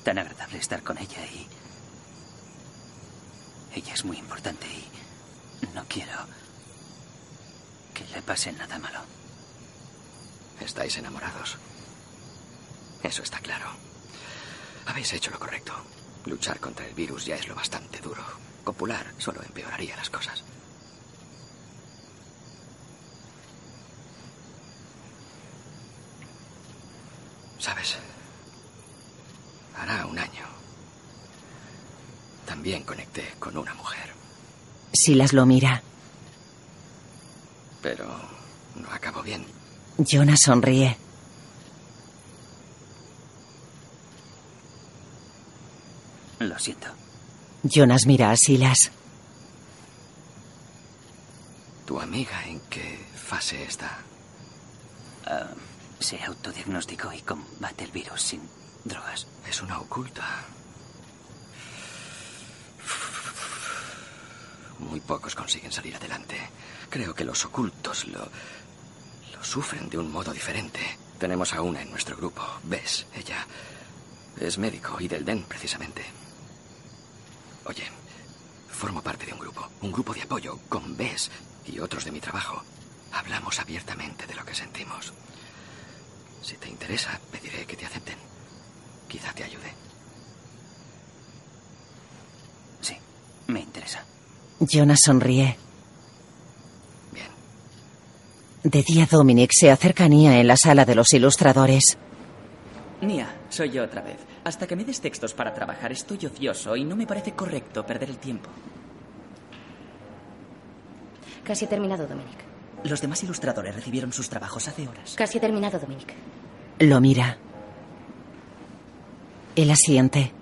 tan agradable estar con ella y... Ella es muy importante y no quiero que le pase nada malo. Estáis enamorados. Eso está claro. Habéis hecho lo correcto. Luchar contra el virus ya es lo bastante duro. Copular solo empeoraría las cosas. ¿Sabes? Hará un año. También conecté con una mujer. Silas lo mira. Pero no acabó bien. Jonas sonríe. Lo siento. Jonas mira a Silas. ¿Tu amiga en qué fase está? Uh, se autodiagnosticó y combate el virus sin drogas. Es una oculta. Muy pocos consiguen salir adelante. Creo que los ocultos lo, lo sufren de un modo diferente. Tenemos a una en nuestro grupo, Bess. Ella es médico y del DEN, precisamente. Oye, formo parte de un grupo, un grupo de apoyo con Bess y otros de mi trabajo. Hablamos abiertamente de lo que sentimos. Si te interesa, pediré que te acepten. Quizá te ayude. Sí, me interesa. Jonas sonríe. Bien. De día, Dominic se acerca a Nia en la sala de los ilustradores. Nia, soy yo otra vez. Hasta que me des textos para trabajar estoy ocioso y no me parece correcto perder el tiempo. Casi he terminado, Dominic. Los demás ilustradores recibieron sus trabajos hace horas. Casi he terminado, Dominic. Lo mira. Él asiente.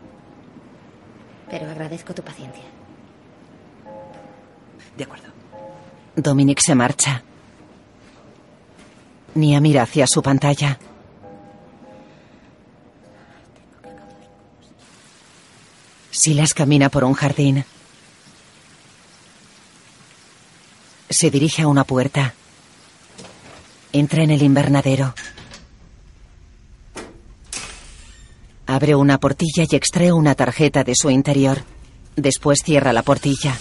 Pero agradezco tu paciencia. De acuerdo. Dominic se marcha. Nia mira hacia su pantalla. Silas camina por un jardín. Se dirige a una puerta. Entra en el invernadero. Abre una portilla y extrae una tarjeta de su interior. Después cierra la portilla.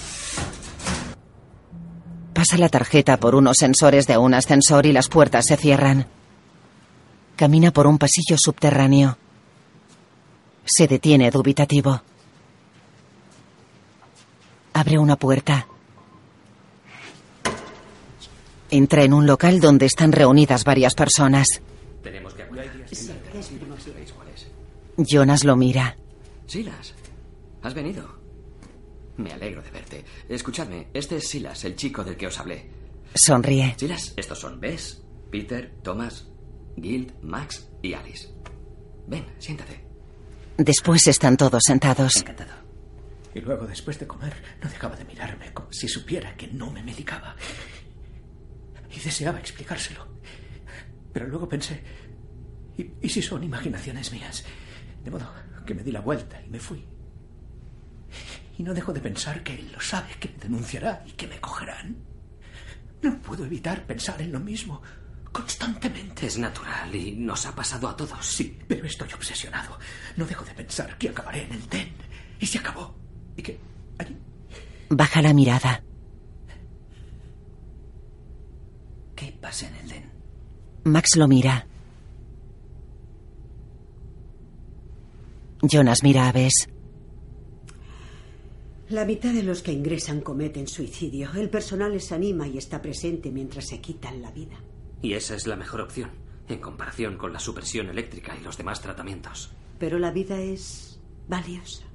Pasa la tarjeta por unos sensores de un ascensor y las puertas se cierran. Camina por un pasillo subterráneo. Se detiene dubitativo. Abre una puerta. Entra en un local donde están reunidas varias personas. Tenemos que Jonas lo mira. Silas, ¿has venido? Me alegro de verte. Escuchadme, este es Silas, el chico del que os hablé. Sonríe. Silas, estos son Bess, Peter, Thomas, Guild, Max y Alice. Ven, siéntate. Después están todos sentados. Encantado. Y luego, después de comer, no dejaba de mirarme como si supiera que no me medicaba. Y deseaba explicárselo. Pero luego pensé, ¿y, y si son imaginaciones mías? De modo que me di la vuelta y me fui. Y no dejo de pensar que él lo sabe, que me denunciará y que me cogerán. No puedo evitar pensar en lo mismo constantemente. Es natural y nos ha pasado a todos. Sí, pero estoy obsesionado. No dejo de pensar que acabaré en el TEN. Y se acabó. Y que allí... Baja la mirada. ¿Qué pasa en el DEN? Max lo mira. Jonas mira a Bess. La mitad de los que ingresan cometen suicidio. El personal les anima y está presente mientras se quitan la vida. Y esa es la mejor opción, en comparación con la supresión eléctrica y los demás tratamientos. Pero la vida es valiosa.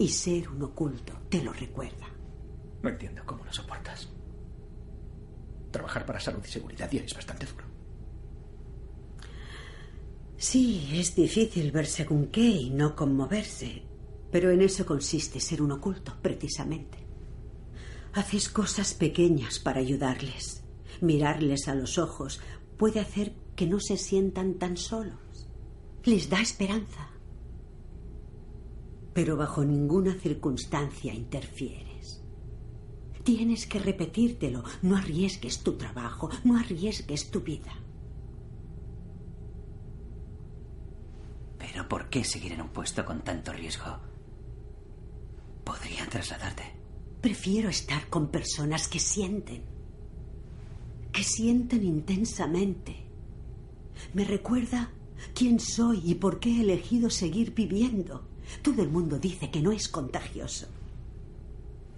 Y ser un oculto te lo recuerda. No entiendo cómo lo soportas. Trabajar para salud y seguridad ya es bastante duro. Sí, es difícil ver según qué y no conmoverse. Pero en eso consiste ser un oculto, precisamente. Haces cosas pequeñas para ayudarles. Mirarles a los ojos puede hacer que no se sientan tan solos. Les da esperanza. Pero bajo ninguna circunstancia interfieres. Tienes que repetírtelo. No arriesgues tu trabajo, no arriesgues tu vida. Pero ¿por qué seguir en un puesto con tanto riesgo? Podría trasladarte. Prefiero estar con personas que sienten. Que sienten intensamente. Me recuerda quién soy y por qué he elegido seguir viviendo. Todo el mundo dice que no es contagioso.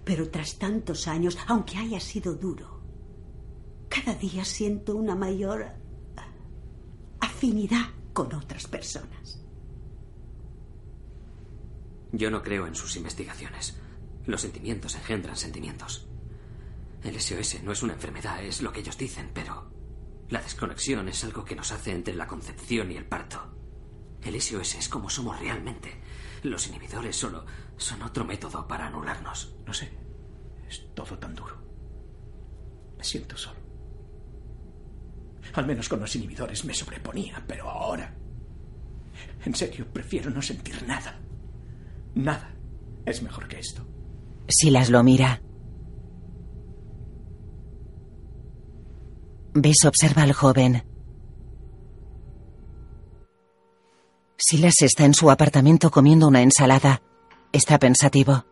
Pero tras tantos años, aunque haya sido duro, cada día siento una mayor afinidad con otras personas. Yo no creo en sus investigaciones. Los sentimientos engendran sentimientos. El SOS no es una enfermedad, es lo que ellos dicen, pero la desconexión es algo que nos hace entre la concepción y el parto. El SOS es como somos realmente. Los inhibidores solo son otro método para anularnos. No sé. Es todo tan duro. Me siento solo. Al menos con los inhibidores me sobreponía, pero ahora... En serio, prefiero no sentir nada. Nada es mejor que esto. Silas lo mira. Bess observa al joven. Silas está en su apartamento comiendo una ensalada. Está pensativo.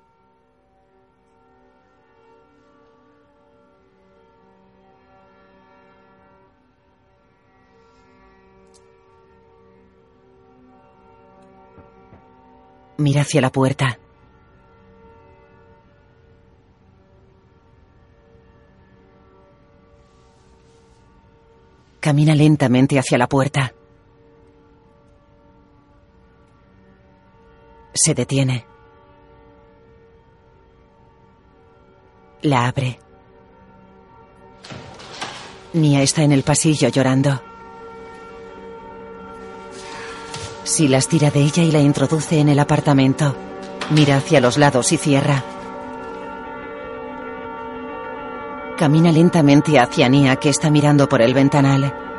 Mira hacia la puerta. Camina lentamente hacia la puerta. Se detiene. La abre. Nia está en el pasillo llorando. Silas tira de ella y la introduce en el apartamento. Mira hacia los lados y cierra. Camina lentamente hacia Nia, que está mirando por el ventanal.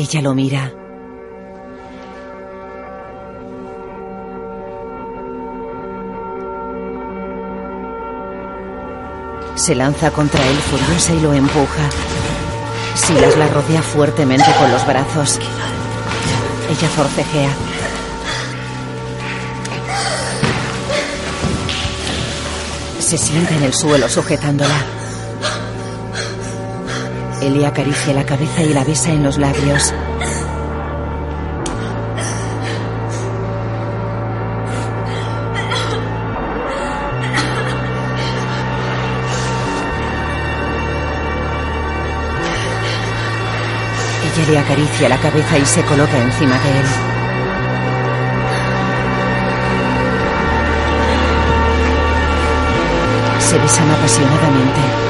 Ella lo mira. Se lanza contra él furiosa y lo empuja. Silas la rodea fuertemente con los brazos. Ella forcejea. Se sienta en el suelo sujetándola. Le acaricia la cabeza y la besa en los labios. Ella le acaricia la cabeza y se coloca encima de él. Se besan apasionadamente.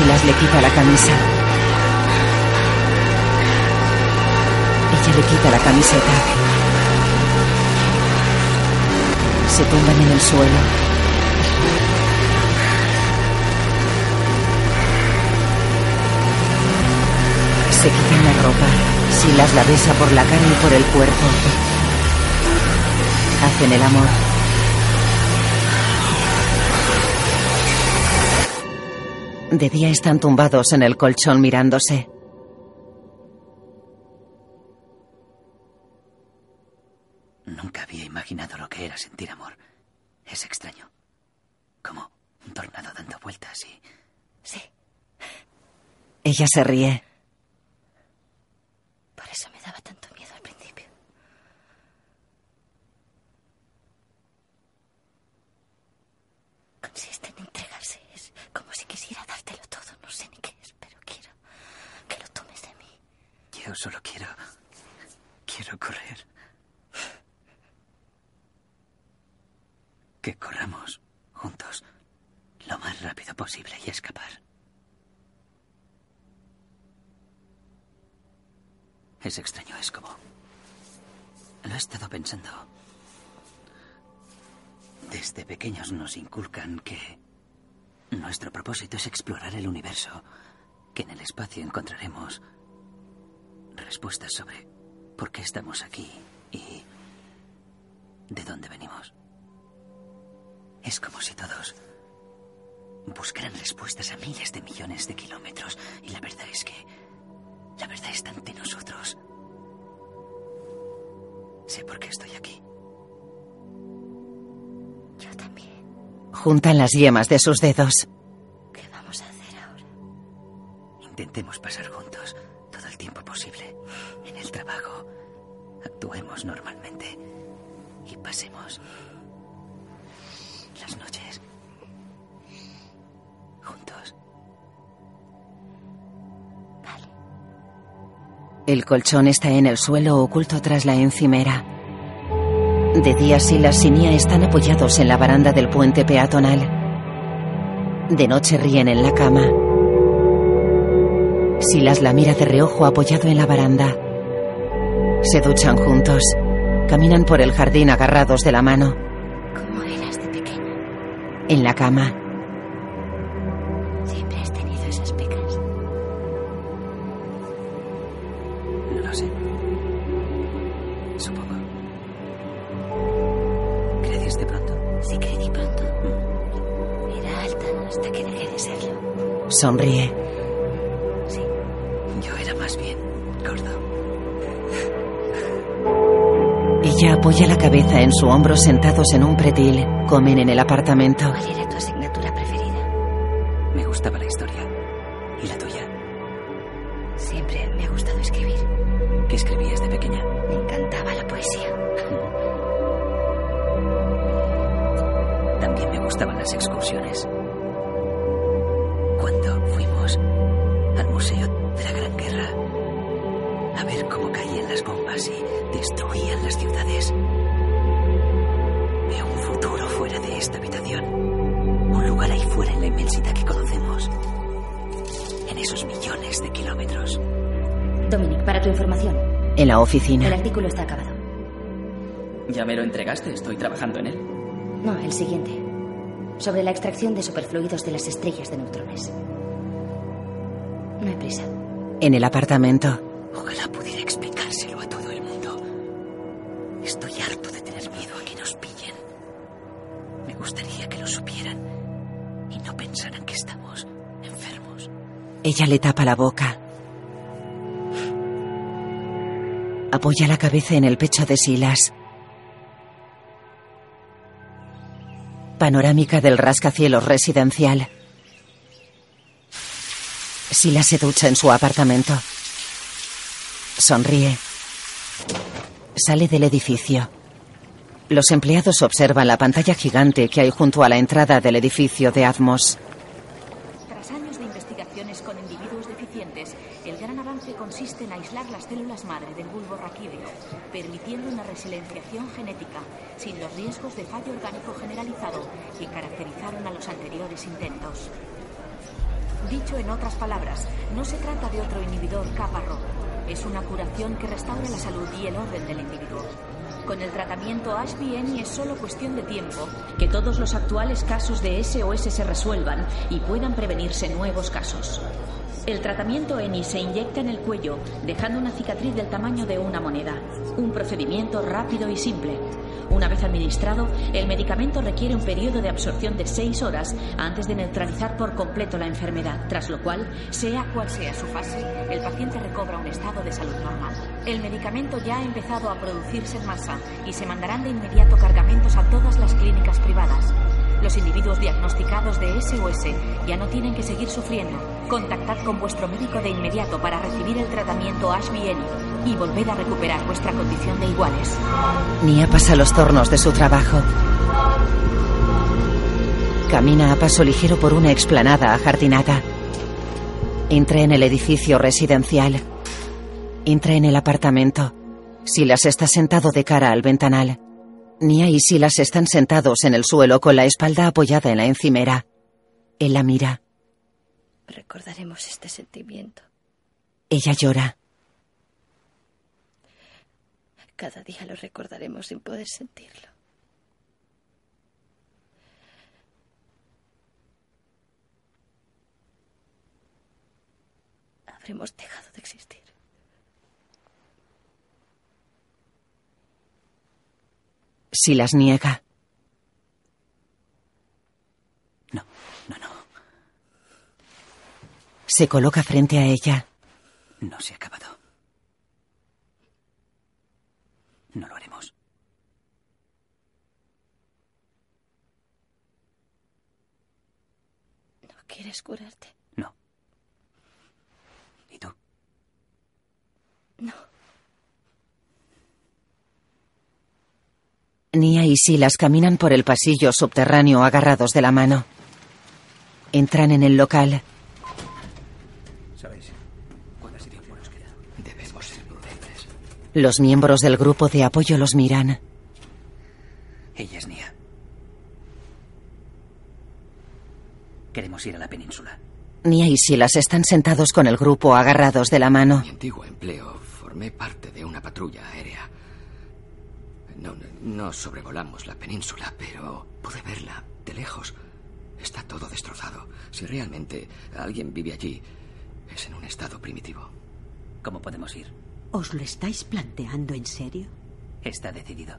Silas le quita la camisa. Ella le quita la camiseta. Se tumban en el suelo. Se quitan la ropa. Silas la besa por la cara y por el cuerpo. Hacen el amor. De día están tumbados en el colchón mirándose. Nunca había imaginado lo que era sentir amor. Es extraño. Como un tornado dando vueltas y... Sí, Ella se ríe. por eso me daba tanto miedo al principio. Consiste en entregarse. Es como si quisiera dártelo todo. No sé ni qué es, pero quiero que lo tomes de mí. Yo solo quiero... Quiero correr. Que corramos juntos lo más rápido posible y escapar. Es extraño, es como... Lo he estado pensando. Desde pequeños nos inculcan que nuestro propósito es explorar el universo, que en el espacio encontraremos respuestas sobre por qué estamos aquí y de dónde venimos. Es como si todos buscaran respuestas a miles de millones de kilómetros y la verdad es que la verdad está ante nosotros. Sé por qué estoy aquí. Yo también. Juntan las yemas de sus dedos. ¿Qué vamos a hacer ahora? Intentemos pasar juntos posible. En el trabajo, actuemos normalmente y pasemos las noches juntos. El colchón está en el suelo oculto tras la encimera. De día Silas y Nia están apoyados en la baranda del puente peatonal. De noche ríen en la cama. Silas la mira de reojo apoyado en la baranda. Se duchan juntos. Caminan por el jardín agarrados de la mano. ¿Cómo eras de pequeña? En la cama, Siempre has tenido esas pecas. No lo sé. Supongo. ¿Creces de pronto? Sí crecí pronto. Era alta hasta que dejé de serlo. sonríe. Ella apoya la cabeza en su hombro sentados en un pretil. Comen en el apartamento. El artículo está acabado. ¿Ya me lo entregaste? Estoy trabajando en él. No, el siguiente. Sobre la extracción de superfluidos de las estrellas de neutrones. No hay prisa. En el apartamento. Ojalá pudiera explicárselo a todo el mundo. Estoy harto de tener miedo a que nos pillen. Me gustaría que lo supieran y no pensaran que estamos enfermos. Ella le tapa la boca. Apoya la cabeza en el pecho de Silas. Panorámica del rascacielos residencial. Silas se ducha en su apartamento. Sonríe. Sale del edificio. Los empleados observan la pantalla gigante que hay junto a la entrada del edificio de Atmos. Tras años de investigaciones con individuos deficientes, el gran avance consiste en aislar las células madre del bulbo raquídeo, permitiendo una resilenciación genética, sin los riesgos de fallo orgánico generalizado que caracterizaron a los anteriores intentos. Dicho en otras palabras, no se trata de otro inhibidor caparro. Es una curación que restaura la salud y el orden del individuo. Con el tratamiento HBN es solo cuestión de tiempo que todos los actuales casos de SOS se resuelvan y puedan prevenirse nuevos casos. El tratamiento ENI se inyecta en el cuello, dejando una cicatriz del tamaño de una moneda. Un procedimiento rápido y simple. Una vez administrado, el medicamento requiere un periodo de absorción de seis horas antes de neutralizar por completo la enfermedad, tras lo cual, sea cual sea su fase, el paciente recobra un estado de salud normal. El medicamento ya ha empezado a producirse en masa y se mandarán de inmediato cargamentos a todas las clínicas privadas. Los individuos diagnosticados de SOS ya no tienen que seguir sufriendo. Contactad con vuestro médico de inmediato para recibir el tratamiento HBN y volved a recuperar vuestra condición de iguales. Nia pasa los tornos de su trabajo. Camina a paso ligero por una explanada ajardinada. Entra en el edificio residencial. Entra en el apartamento. Silas está sentado de cara al ventanal. Nia y Silas están sentados en el suelo con la espalda apoyada en la encimera. Él la mira. Recordaremos este sentimiento. Ella llora. Cada día lo recordaremos sin poder sentirlo. Habremos dejado de existir. Silas niega. No, no, no. Se coloca frente a ella. No se ha acabado. No lo haremos. ¿No quieres curarte? No. ¿Y tú? No. Nia y Silas caminan por el pasillo subterráneo agarrados de la mano. Entran en el local. ¿Sabéis cuántas tiempo nos queda? Debemos ser prudentes. Los miembros del grupo de apoyo los miran. Ella es Nia. Queremos ir a la península. Nia y Silas están sentados con el grupo agarrados de la mano. En mi antiguo empleo formé parte de una patrulla aérea. No, no sobrevolamos la península, pero pude verla de lejos. Está todo destrozado. Si realmente alguien vive allí, es en un estado primitivo. ¿Cómo podemos ir? ¿Os lo estáis planteando en serio? Está decidido.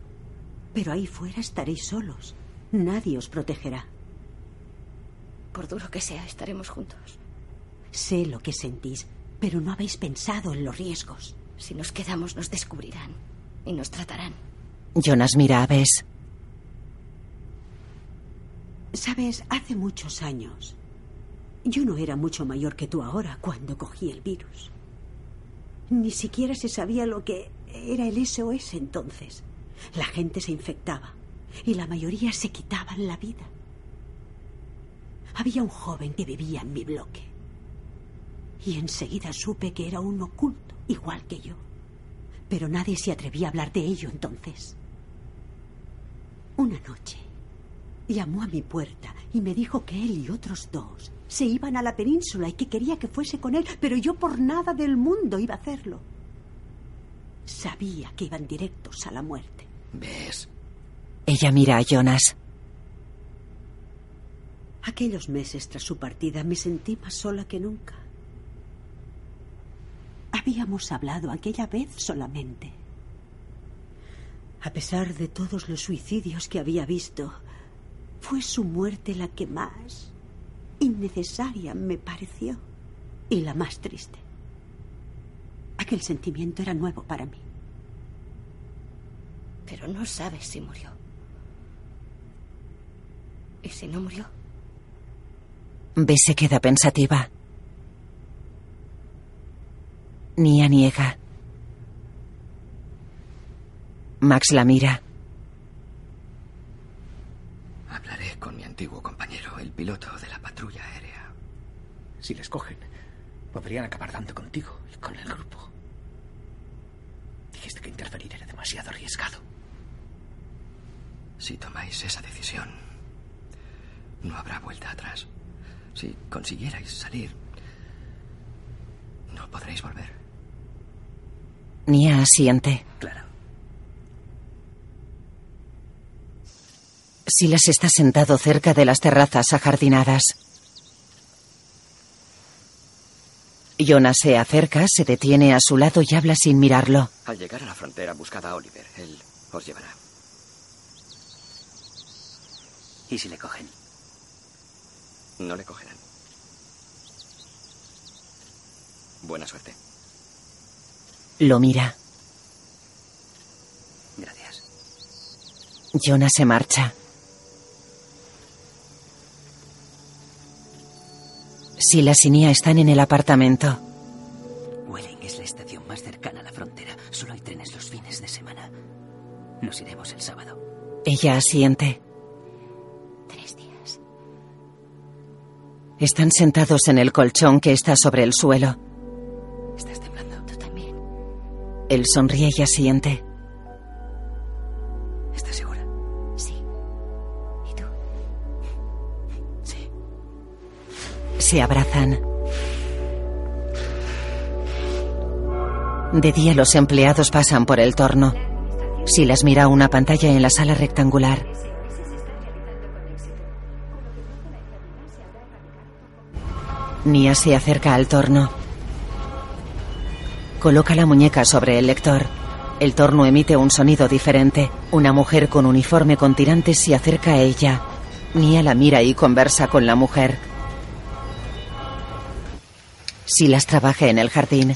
Pero ahí fuera estaréis solos. Nadie os protegerá. Por duro que sea, estaremos juntos. Sé lo que sentís, pero no habéis pensado en los riesgos. Si nos quedamos, nos descubrirán y nos tratarán. Jonas mira a Bess. Sabes, hace muchos años, yo no era mucho mayor que tú ahora cuando cogí el virus. Ni siquiera se sabía lo que era el SOS entonces. La gente se infectaba y la mayoría se quitaban la vida. Había un joven que vivía en mi bloque. Y enseguida supe que era un oculto, igual que yo. Pero nadie se atrevía a hablar de ello entonces. Una noche llamó a mi puerta y me dijo que él y otros dos se iban a la península y que quería que fuese con él, pero yo por nada del mundo iba a hacerlo. Sabía que iban directos a la muerte. ¿Ves? Ella mira a Jonas. Aquellos meses tras su partida me sentí más sola que nunca. Habíamos hablado aquella vez solamente. A pesar de todos los suicidios que había visto, fue su muerte la que más innecesaria me pareció y la más triste. Aquel sentimiento era nuevo para mí. Pero no sabes si murió. ¿Y si no murió? Bess se queda pensativa. Nia niega. Max la mira. Hablaré con mi antiguo compañero, el piloto de la patrulla aérea. Si les cogen, podrían acabar dando contigo y con el grupo. Dijiste que interferir era demasiado arriesgado. Si tomáis esa decisión, no habrá vuelta atrás. Si consiguierais salir, no podréis volver. Nia asiente. Claro. Silas está sentado cerca de las terrazas ajardinadas. Jonas se acerca, se detiene a su lado y habla sin mirarlo. Al llegar a la frontera, buscad a Oliver. Él os llevará. ¿Y si le cogen? No le cogerán. Buena suerte. Lo mira. Gracias. Jonas se marcha. Silas y Nia están en el apartamento. Welling es la estación más cercana a la frontera. Solo hay trenes los fines de semana. Nos iremos el sábado. Ella asiente. Tres días. Están sentados en el colchón que está sobre el suelo. Estás temblando. Tú también. Él sonríe y asiente. Se abrazan. De día los empleados pasan por el torno. Silas mira una pantalla en la sala rectangular. Nia se acerca al torno. Coloca la muñeca sobre el lector. El torno emite un sonido diferente. Una mujer con uniforme con tirantes se acerca a ella. Nia la mira y conversa con la mujer. Silas trabaja en el jardín.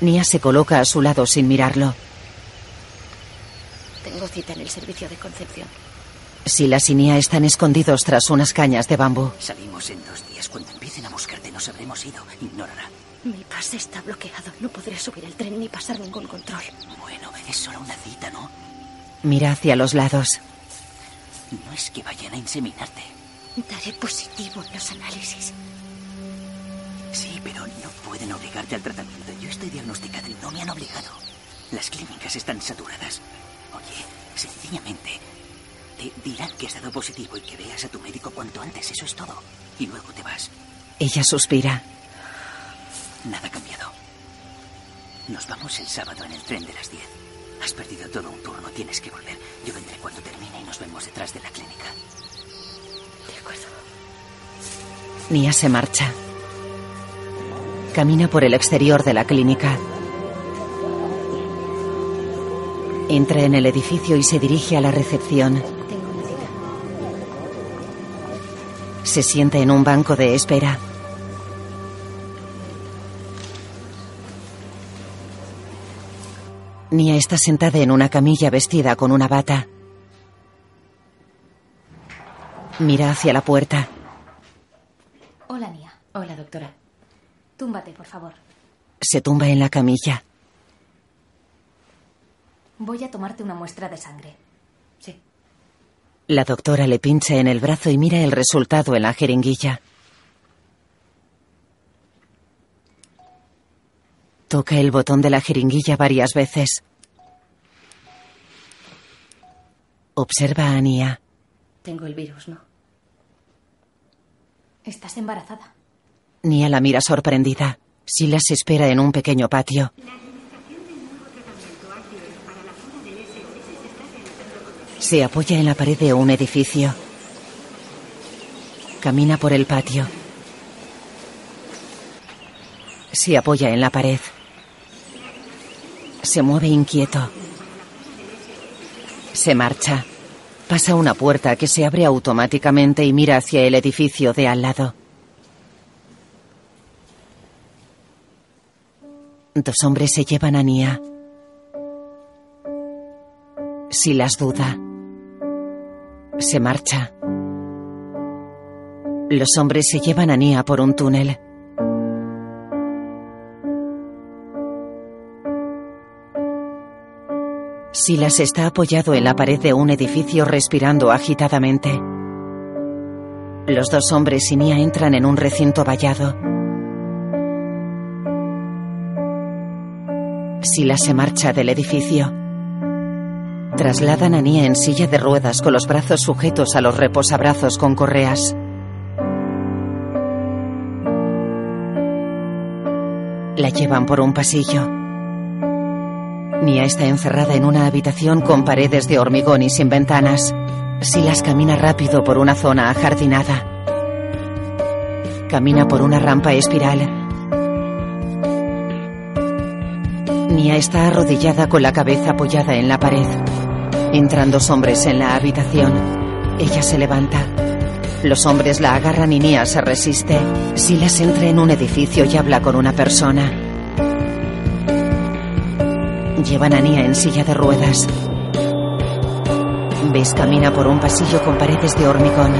Nia se coloca a su lado sin mirarlo. Tengo cita en el servicio de concepción. Silas y Nia están escondidos tras unas cañas de bambú. Salimos en dos días. Cuando empiecen a buscarte nos habremos ido. Ignórala. Mi pase está bloqueado. No podré subir el tren ni pasar ningún control. Bueno, es solo una cita, ¿no? Mira hacia los lados. No es que vayan a inseminarte. Daré positivo en los análisis. Sí, pero no pueden obligarte al tratamiento. Yo estoy diagnosticado y no me han obligado. Las clínicas están saturadas. Oye, sencillamente, te dirán que has dado positivo y que veas a tu médico cuanto antes. Eso es todo. Y luego te vas. Ella suspira. Nada ha cambiado. Nos vamos el sábado en el tren de las 10. Has perdido todo un turno, tienes que volver. Yo vendré cuando termine y nos vemos detrás de la clínica. De acuerdo. Nia se marcha. Camina por el exterior de la clínica. Entra en el edificio y se dirige a la recepción. Tengo una cita. Se sienta en un banco de espera. Nia está sentada en una camilla vestida con una bata. Mira hacia la puerta. Hola, Nia. Hola, doctora. Túmbate, por favor. Se tumba en la camilla. Voy a tomarte una muestra de sangre. Sí. La doctora le pincha en el brazo y mira el resultado en la jeringuilla. Toca el botón de la jeringuilla varias veces. Observa a Nia. Tengo el virus, ¿no? Estás embarazada. Nia la mira sorprendida. Silas espera en un pequeño patio. Se apoya en la pared de un edificio. Camina por el patio. Se apoya en la pared. Se mueve inquieto. Se marcha. Pasa una puerta que se abre automáticamente y mira hacia el edificio de al lado. Dos hombres se llevan a Nia. Si las duda. Se marcha. Los hombres se llevan a Nia por un túnel. Silas está apoyado en la pared de un edificio respirando agitadamente. Los dos hombres y Nia entran en un recinto vallado. Sila se marcha del edificio. Trasladan a Nia en silla de ruedas con los brazos sujetos a los reposabrazos con correas. La llevan por un pasillo. Nia está encerrada en una habitación con paredes de hormigón y sin ventanas. Silas camina rápido por una zona ajardinada. Camina por una rampa espiral. Nia está arrodillada con la cabeza apoyada en la pared. Entran dos hombres en la habitación. Ella se levanta. Los hombres la agarran y Nia se resiste. Silas entra en un edificio y habla con una persona. Llevan a Nia en silla de ruedas. Bess camina por un pasillo con paredes de hormigón.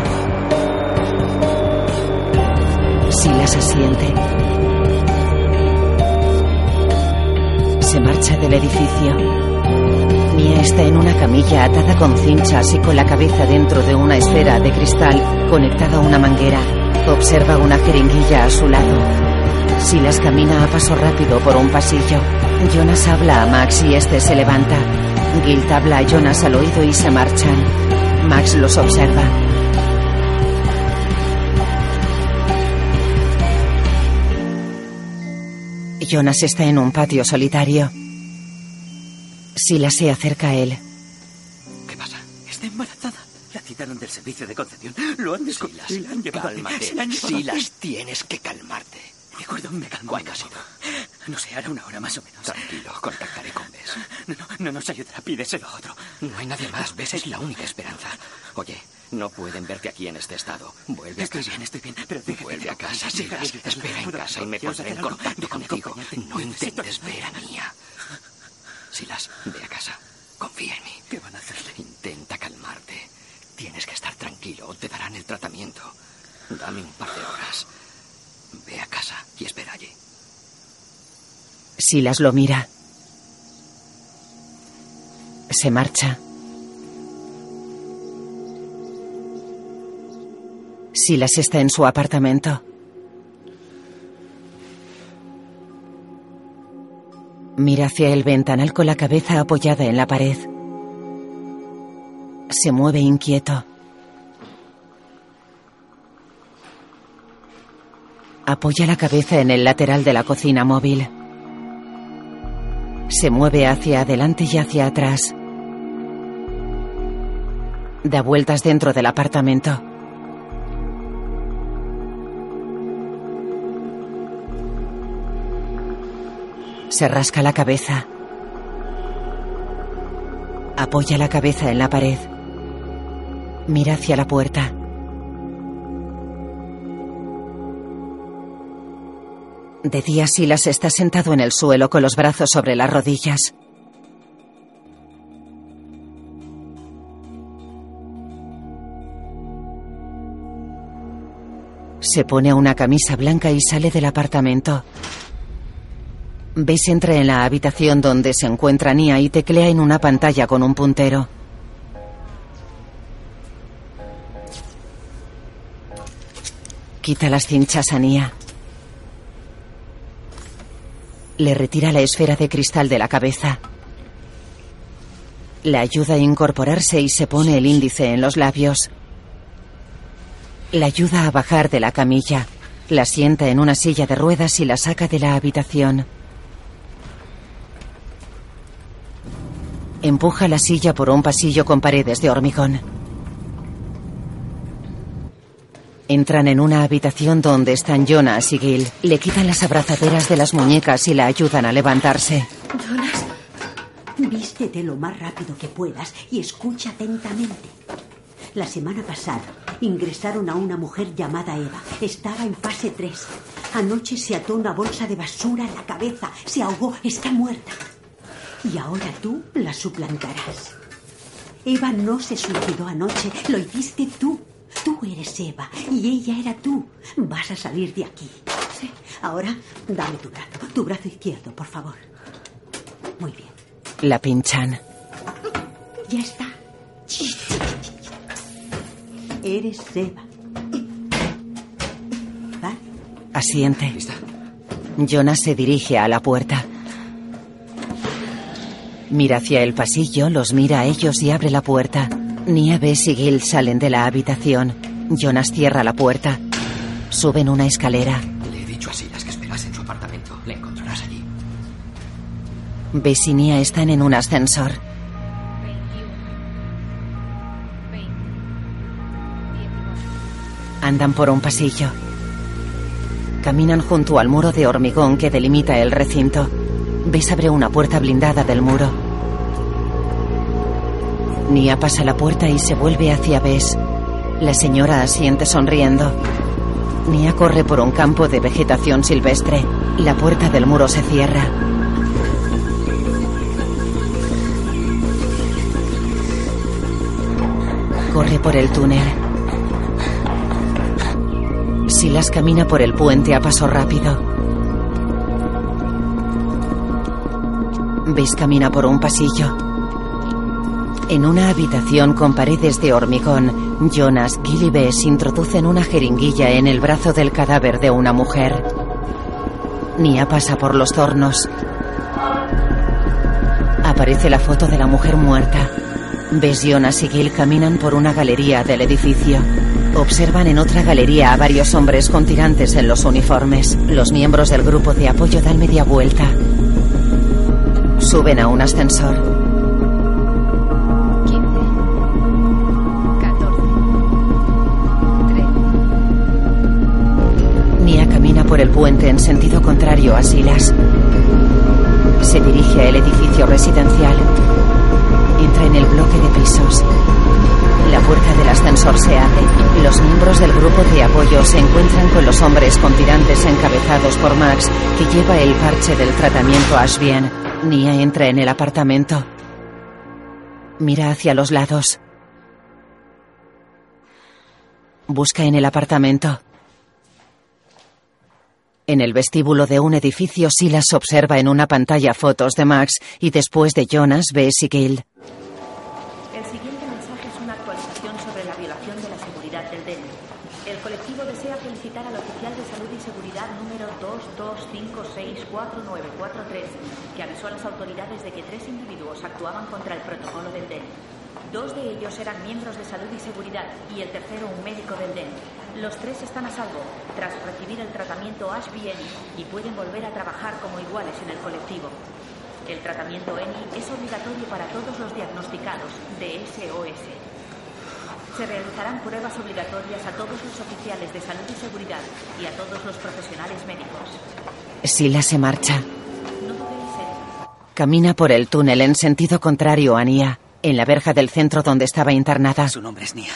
Silas asiente. Se marcha del edificio. Nia está en una camilla atada con cinchas y con la cabeza dentro de una esfera de cristal conectada a una manguera. Observa una jeringuilla a su lado. Silas camina a paso rápido por un pasillo. Jonas habla a Max y este se levanta. Guilt habla a Jonas al oído y se marchan. Max los observa. Jonas está en un patio solitario. Sila se acerca a él. ¿Qué pasa? Está embarazada. La citaron del servicio de concepción. Lo han descubierto y la han llevado al- Cálmate. se la han llevado al- Silas, tienes que calmarte. De acuerdo, me calmo. ¿Cuándo ha sido? No sé, hará una hora más o menos. Tranquilo, contactaré con Bess. No, no, no nos ayudará. Pídeselo a otro. No hay nadie más. Bess es la única esperanza. Oye, no pueden verte aquí en este estado. Vuelve a Estoy casa. bien, estoy bien. Pero Vuelve a casa, ayudarle. Espera en casa y me ¿Quieres pondré en contacto contigo. No intentes ver a Mía. Silas, ve a casa. Confía en mí. ¿Qué van a hacerle? Intenta calmarte. Tienes que estar tranquilo. Te darán el tratamiento. Dame un par de horas. Ve a casa y espera allí. Silas lo mira. Se marcha. Silas está en su apartamento. Mira hacia el ventanal con la cabeza apoyada en la pared. Se mueve inquieto. Apoya la cabeza en el lateral de la cocina móvil. Se mueve hacia adelante y hacia atrás. Da vueltas dentro del apartamento. Se rasca la cabeza. Apoya la cabeza en la pared. Mira hacia la puerta. De día Silas está sentado en el suelo con los brazos sobre las rodillas. Se pone una camisa blanca y sale del apartamento. Bess entra en la habitación donde se encuentra Nia y teclea en una pantalla con un puntero. Quita las cinchas a Nia. Le retira la esfera de cristal de la cabeza. Le ayuda a incorporarse y se pone el índice en los labios. La ayuda a bajar de la camilla. La sienta en una silla de ruedas y la saca de la habitación. Empuja la silla por un pasillo con paredes de hormigón. Entran en una habitación donde están Jonas y Gil. Le quitan las abrazaderas de las muñecas y la ayudan a levantarse. Jonas, vístete lo más rápido que puedas y escucha atentamente. La semana pasada ingresaron a una mujer llamada Eva. Estaba en fase 3. Anoche se ató una bolsa de basura en la cabeza. Se ahogó. Está muerta. Y ahora tú la suplantarás. Eva no se suicidó anoche. Lo hiciste tú. Tú eres Eva y ella era tú. Vas a salir de aquí. Sí. Ahora, dame tu brazo. Tu brazo izquierdo, por favor. Muy bien. La pinchan. Ya está. Eres Eva. Asiente. Jonas se dirige a la puerta. Mira hacia el pasillo, los mira a ellos y abre la puerta. Nieves y Gil salen de la habitación. Jonas cierra la puerta. Suben una escalera. Le he dicho a Silas que esperase en su apartamento. Le encontrarás allí. Bess y Nia están en un ascensor. Andan por un pasillo. Caminan junto al muro de hormigón que delimita el recinto. Bess abre una puerta blindada del muro. Nia pasa la puerta y se vuelve hacia Bess. La señora asiente sonriendo. Nia corre por un campo de vegetación silvestre. La puerta del muro se cierra. Corre por el túnel. Silas camina por el puente a paso rápido. Bess camina por un pasillo. En una habitación con paredes de hormigón, Jonas, Gil y Bess introducen una jeringuilla en el brazo del cadáver de una mujer. Nia pasa por los tornos. Aparece la foto de la mujer muerta. Bess, Jonas y Gil caminan por una galería del edificio. Observan en otra galería a varios hombres con tirantes en los uniformes. Los miembros del grupo de apoyo dan media vuelta. Suben a un ascensor. Nia camina por el puente en sentido contrario a Silas. Se dirige al edificio residencial. Entra en el bloque de pisos. La puerta del ascensor se abre. Los miembros del grupo de apoyo se encuentran con los hombres con tirantes encabezados por Max, que lleva el parche del tratamiento Ashbien. Nia entra en el apartamento. Mira hacia los lados. Busca en el apartamento. En el vestíbulo de un edificio, Silas observa en una pantalla fotos de Max y después de Jonas, Bess y Gil. El siguiente mensaje es una actualización sobre la violación de la seguridad del DENI. El colectivo desea felicitar al oficial de salud y seguridad número 22564943, que avisó a las autoridades de que tres individuos actuaban contra el protocolo del DENI. Dos de ellos eran miembros de salud y seguridad y el tercero un médico del DENI. Los tres están a salvo tras recibir el tratamiento HBN y pueden volver a trabajar como iguales en el colectivo. El tratamiento ENI es obligatorio para todos los diagnosticados de SOS. Se realizarán pruebas obligatorias a todos los oficiales de salud y seguridad y a todos los profesionales médicos. Silas se marcha. Camina por el túnel en sentido contrario a Nia, en la verja del centro donde estaba internada. Su nombre es Nia.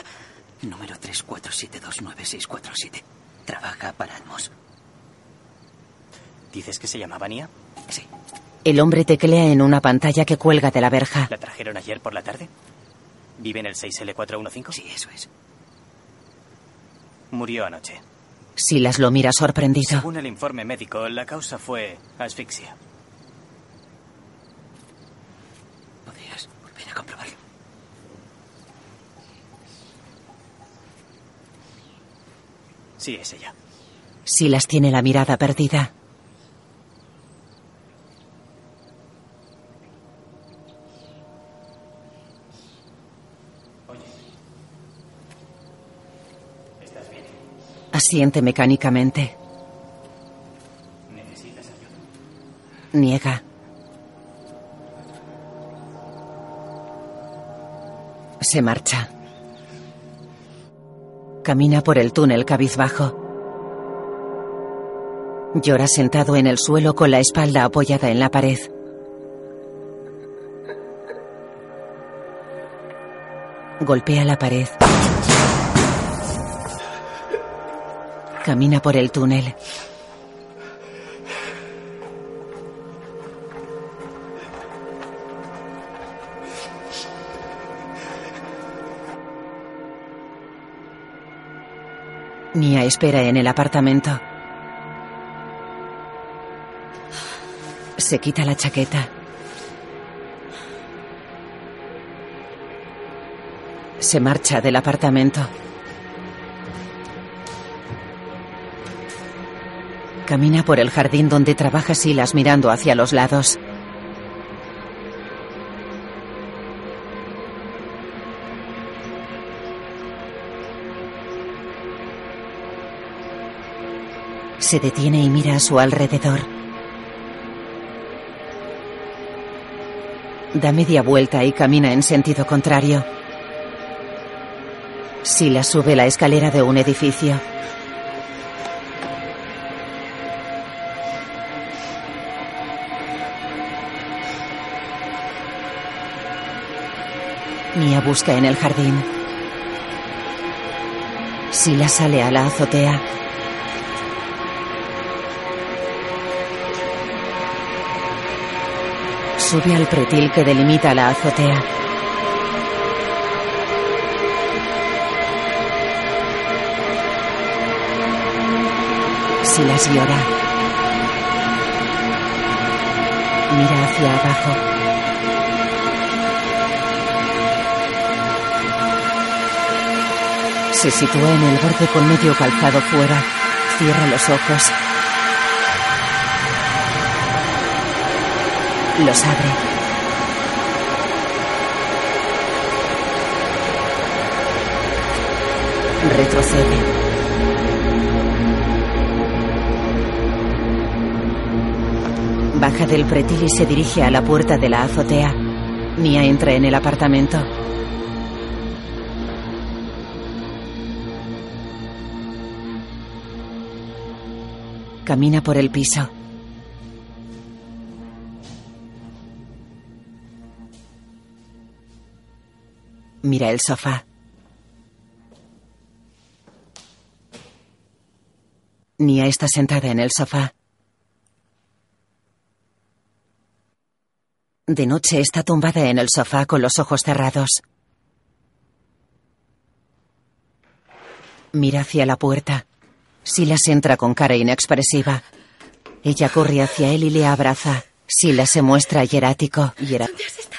Número 34729647. Trabaja para Atmos. ¿Dices que se llamaba Nia? Sí. El hombre teclea en una pantalla que cuelga de la verja. ¿La trajeron ayer por la tarde? ¿Vive en el 6L415? Sí, eso es. Murió anoche. Silas lo mira sorprendido. Según el informe médico, la causa fue asfixia. A comprobarlo. Sí, es ella. Silas tiene la mirada perdida. ¿Estás bien? Asiente mecánicamente. ¿Necesitas ayuda? Niega. Se marcha. Camina por el túnel cabizbajo. Llora sentado en el suelo con la espalda apoyada en la pared. Golpea la pared. Camina por el túnel. Espera en el apartamento. Se quita la chaqueta. Se marcha del apartamento. Camina por el jardín donde trabaja Silas mirando hacia los lados. Se detiene y mira a su alrededor. Da media vuelta y camina en sentido contrario. Silas sube la escalera de un edificio. Mia busca en el jardín. Sila sale a la azotea. Sube al pretil que delimita la azotea. Silas llora. Mira hacia abajo. Se sitúa en el borde con medio calzado fuera. Cierra los ojos. Los abre. Retrocede. Baja del pretil y se dirige a la puerta de la azotea. Mia entra en el apartamento. Camina por el piso. Mira el sofá. Nia está sentada en el sofá. De noche está tumbada en el sofá con los ojos cerrados. Mira hacia la puerta. Silas entra con cara inexpresiva. Ella corre hacia él y le abraza. Silas se muestra hierático. ¿Dónde has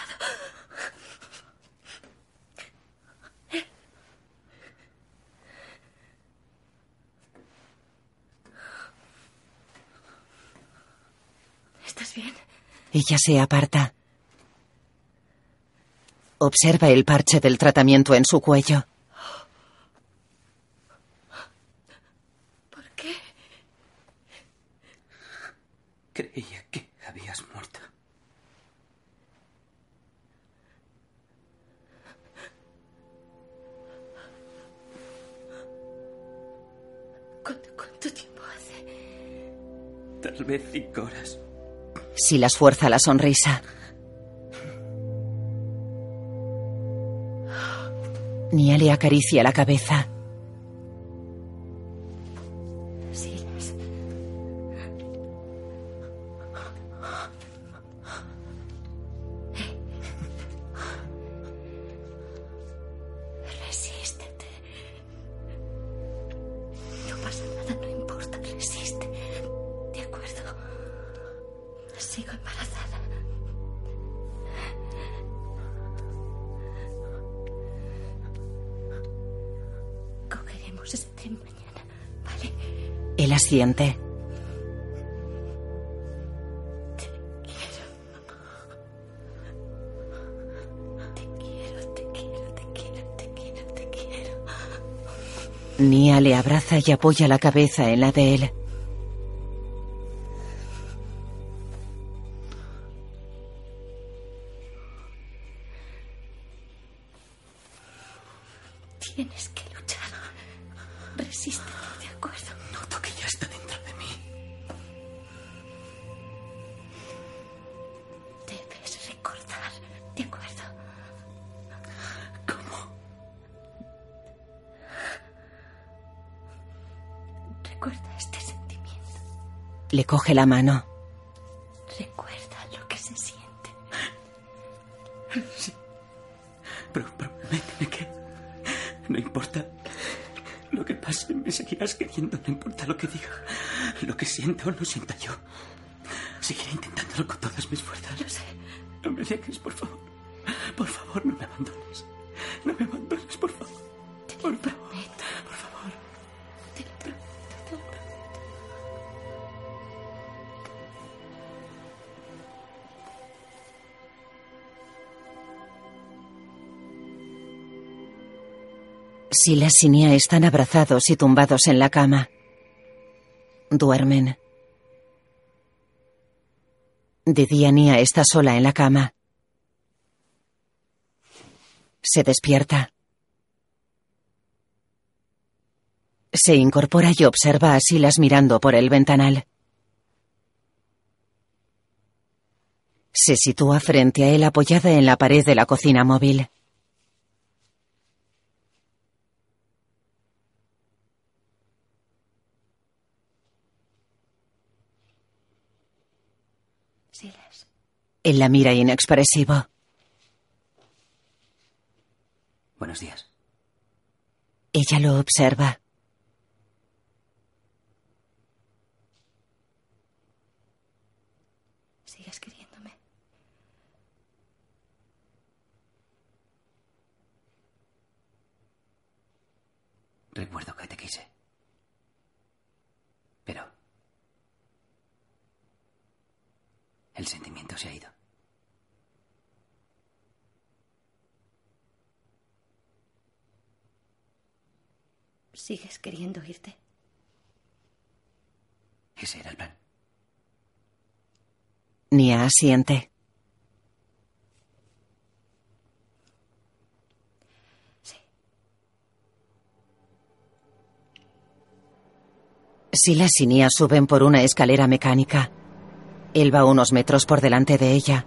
¿Estás bien? Ella se aparta. Observa el parche del tratamiento en su cuello. ¿Por qué? Creía que habías muerto. ¿Cuánto, cuánto tiempo hace? Tal vez cinco horas. Silas fuerza la sonrisa. Nia le acaricia la cabeza. Y apoya la cabeza en la de él. Coge la mano. Recuerda lo que se siente. Sí. Pero prométeme que no importa lo que pase, me seguirás queriendo, no importa lo que diga, lo que sienta o no sienta yo. Seguiré intentándolo con todas mis fuerzas. Lo sé. No me dejes, por favor. Por favor, no me abandones. Silas y Nia están abrazados y tumbados en la cama. Duermen. De día Nia está sola en la cama. Se despierta. Se incorpora y observa a Silas mirando por el ventanal. Se sitúa frente a él apoyada en la pared de la cocina móvil. Silas. Él la mira inexpresivo. Buenos días. Ella lo observa. ¿Sigues queriéndome? Recuerdo que te quise. Pero... El sentimiento se ha ido. ¿Sigues queriendo irte? Ese era el plan. Nia asiente. Silas y Nia suben por una escalera mecánica. Él va unos metros por delante de ella.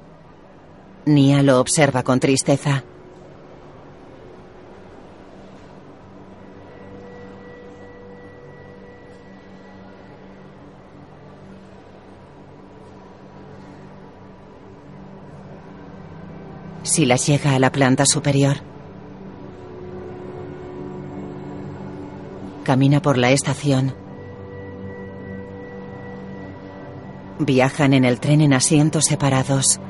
Nia lo observa con tristeza. Silas llega a la planta superior. Camina por la estación. Viajan en el tren en asientos separados.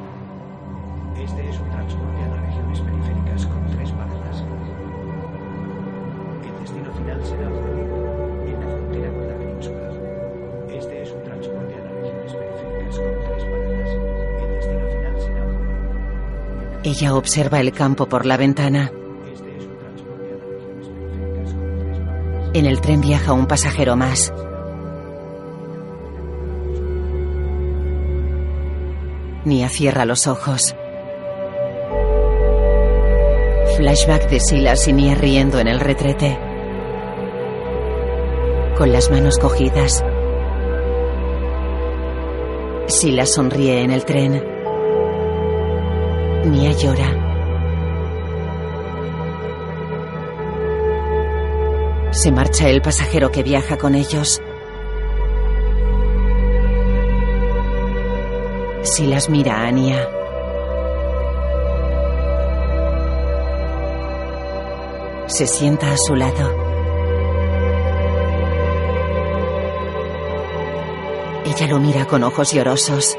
Ella observa el campo por la ventana. En el tren viaja un pasajero más. Nia cierra los ojos. Flashback de Silas y Nia riendo en el retrete. Con las manos cogidas. Silas sonríe en el tren. Nia llora. Se marcha el pasajero que viaja con ellos. Silas mira a Ania. Se sienta a su lado. Ella lo mira con ojos llorosos.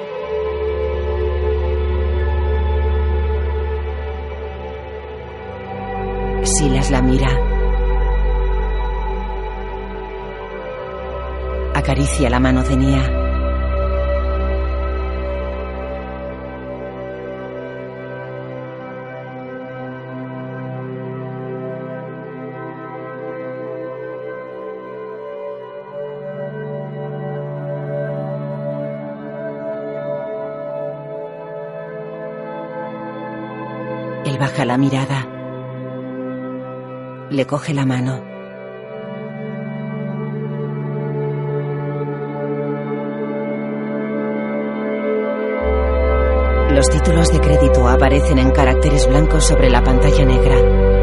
La mira. Acaricia la mano de Nia. Baja la mirada. Le coge la mano. Los títulos de crédito aparecen en caracteres blancos sobre la pantalla negra.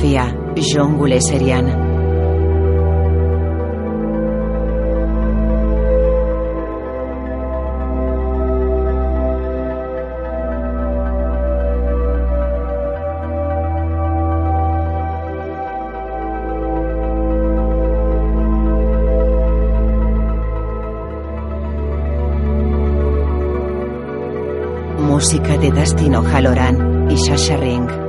Fotografía, John Guleserian. música de Dustin O'Halloran y Sasha Ring.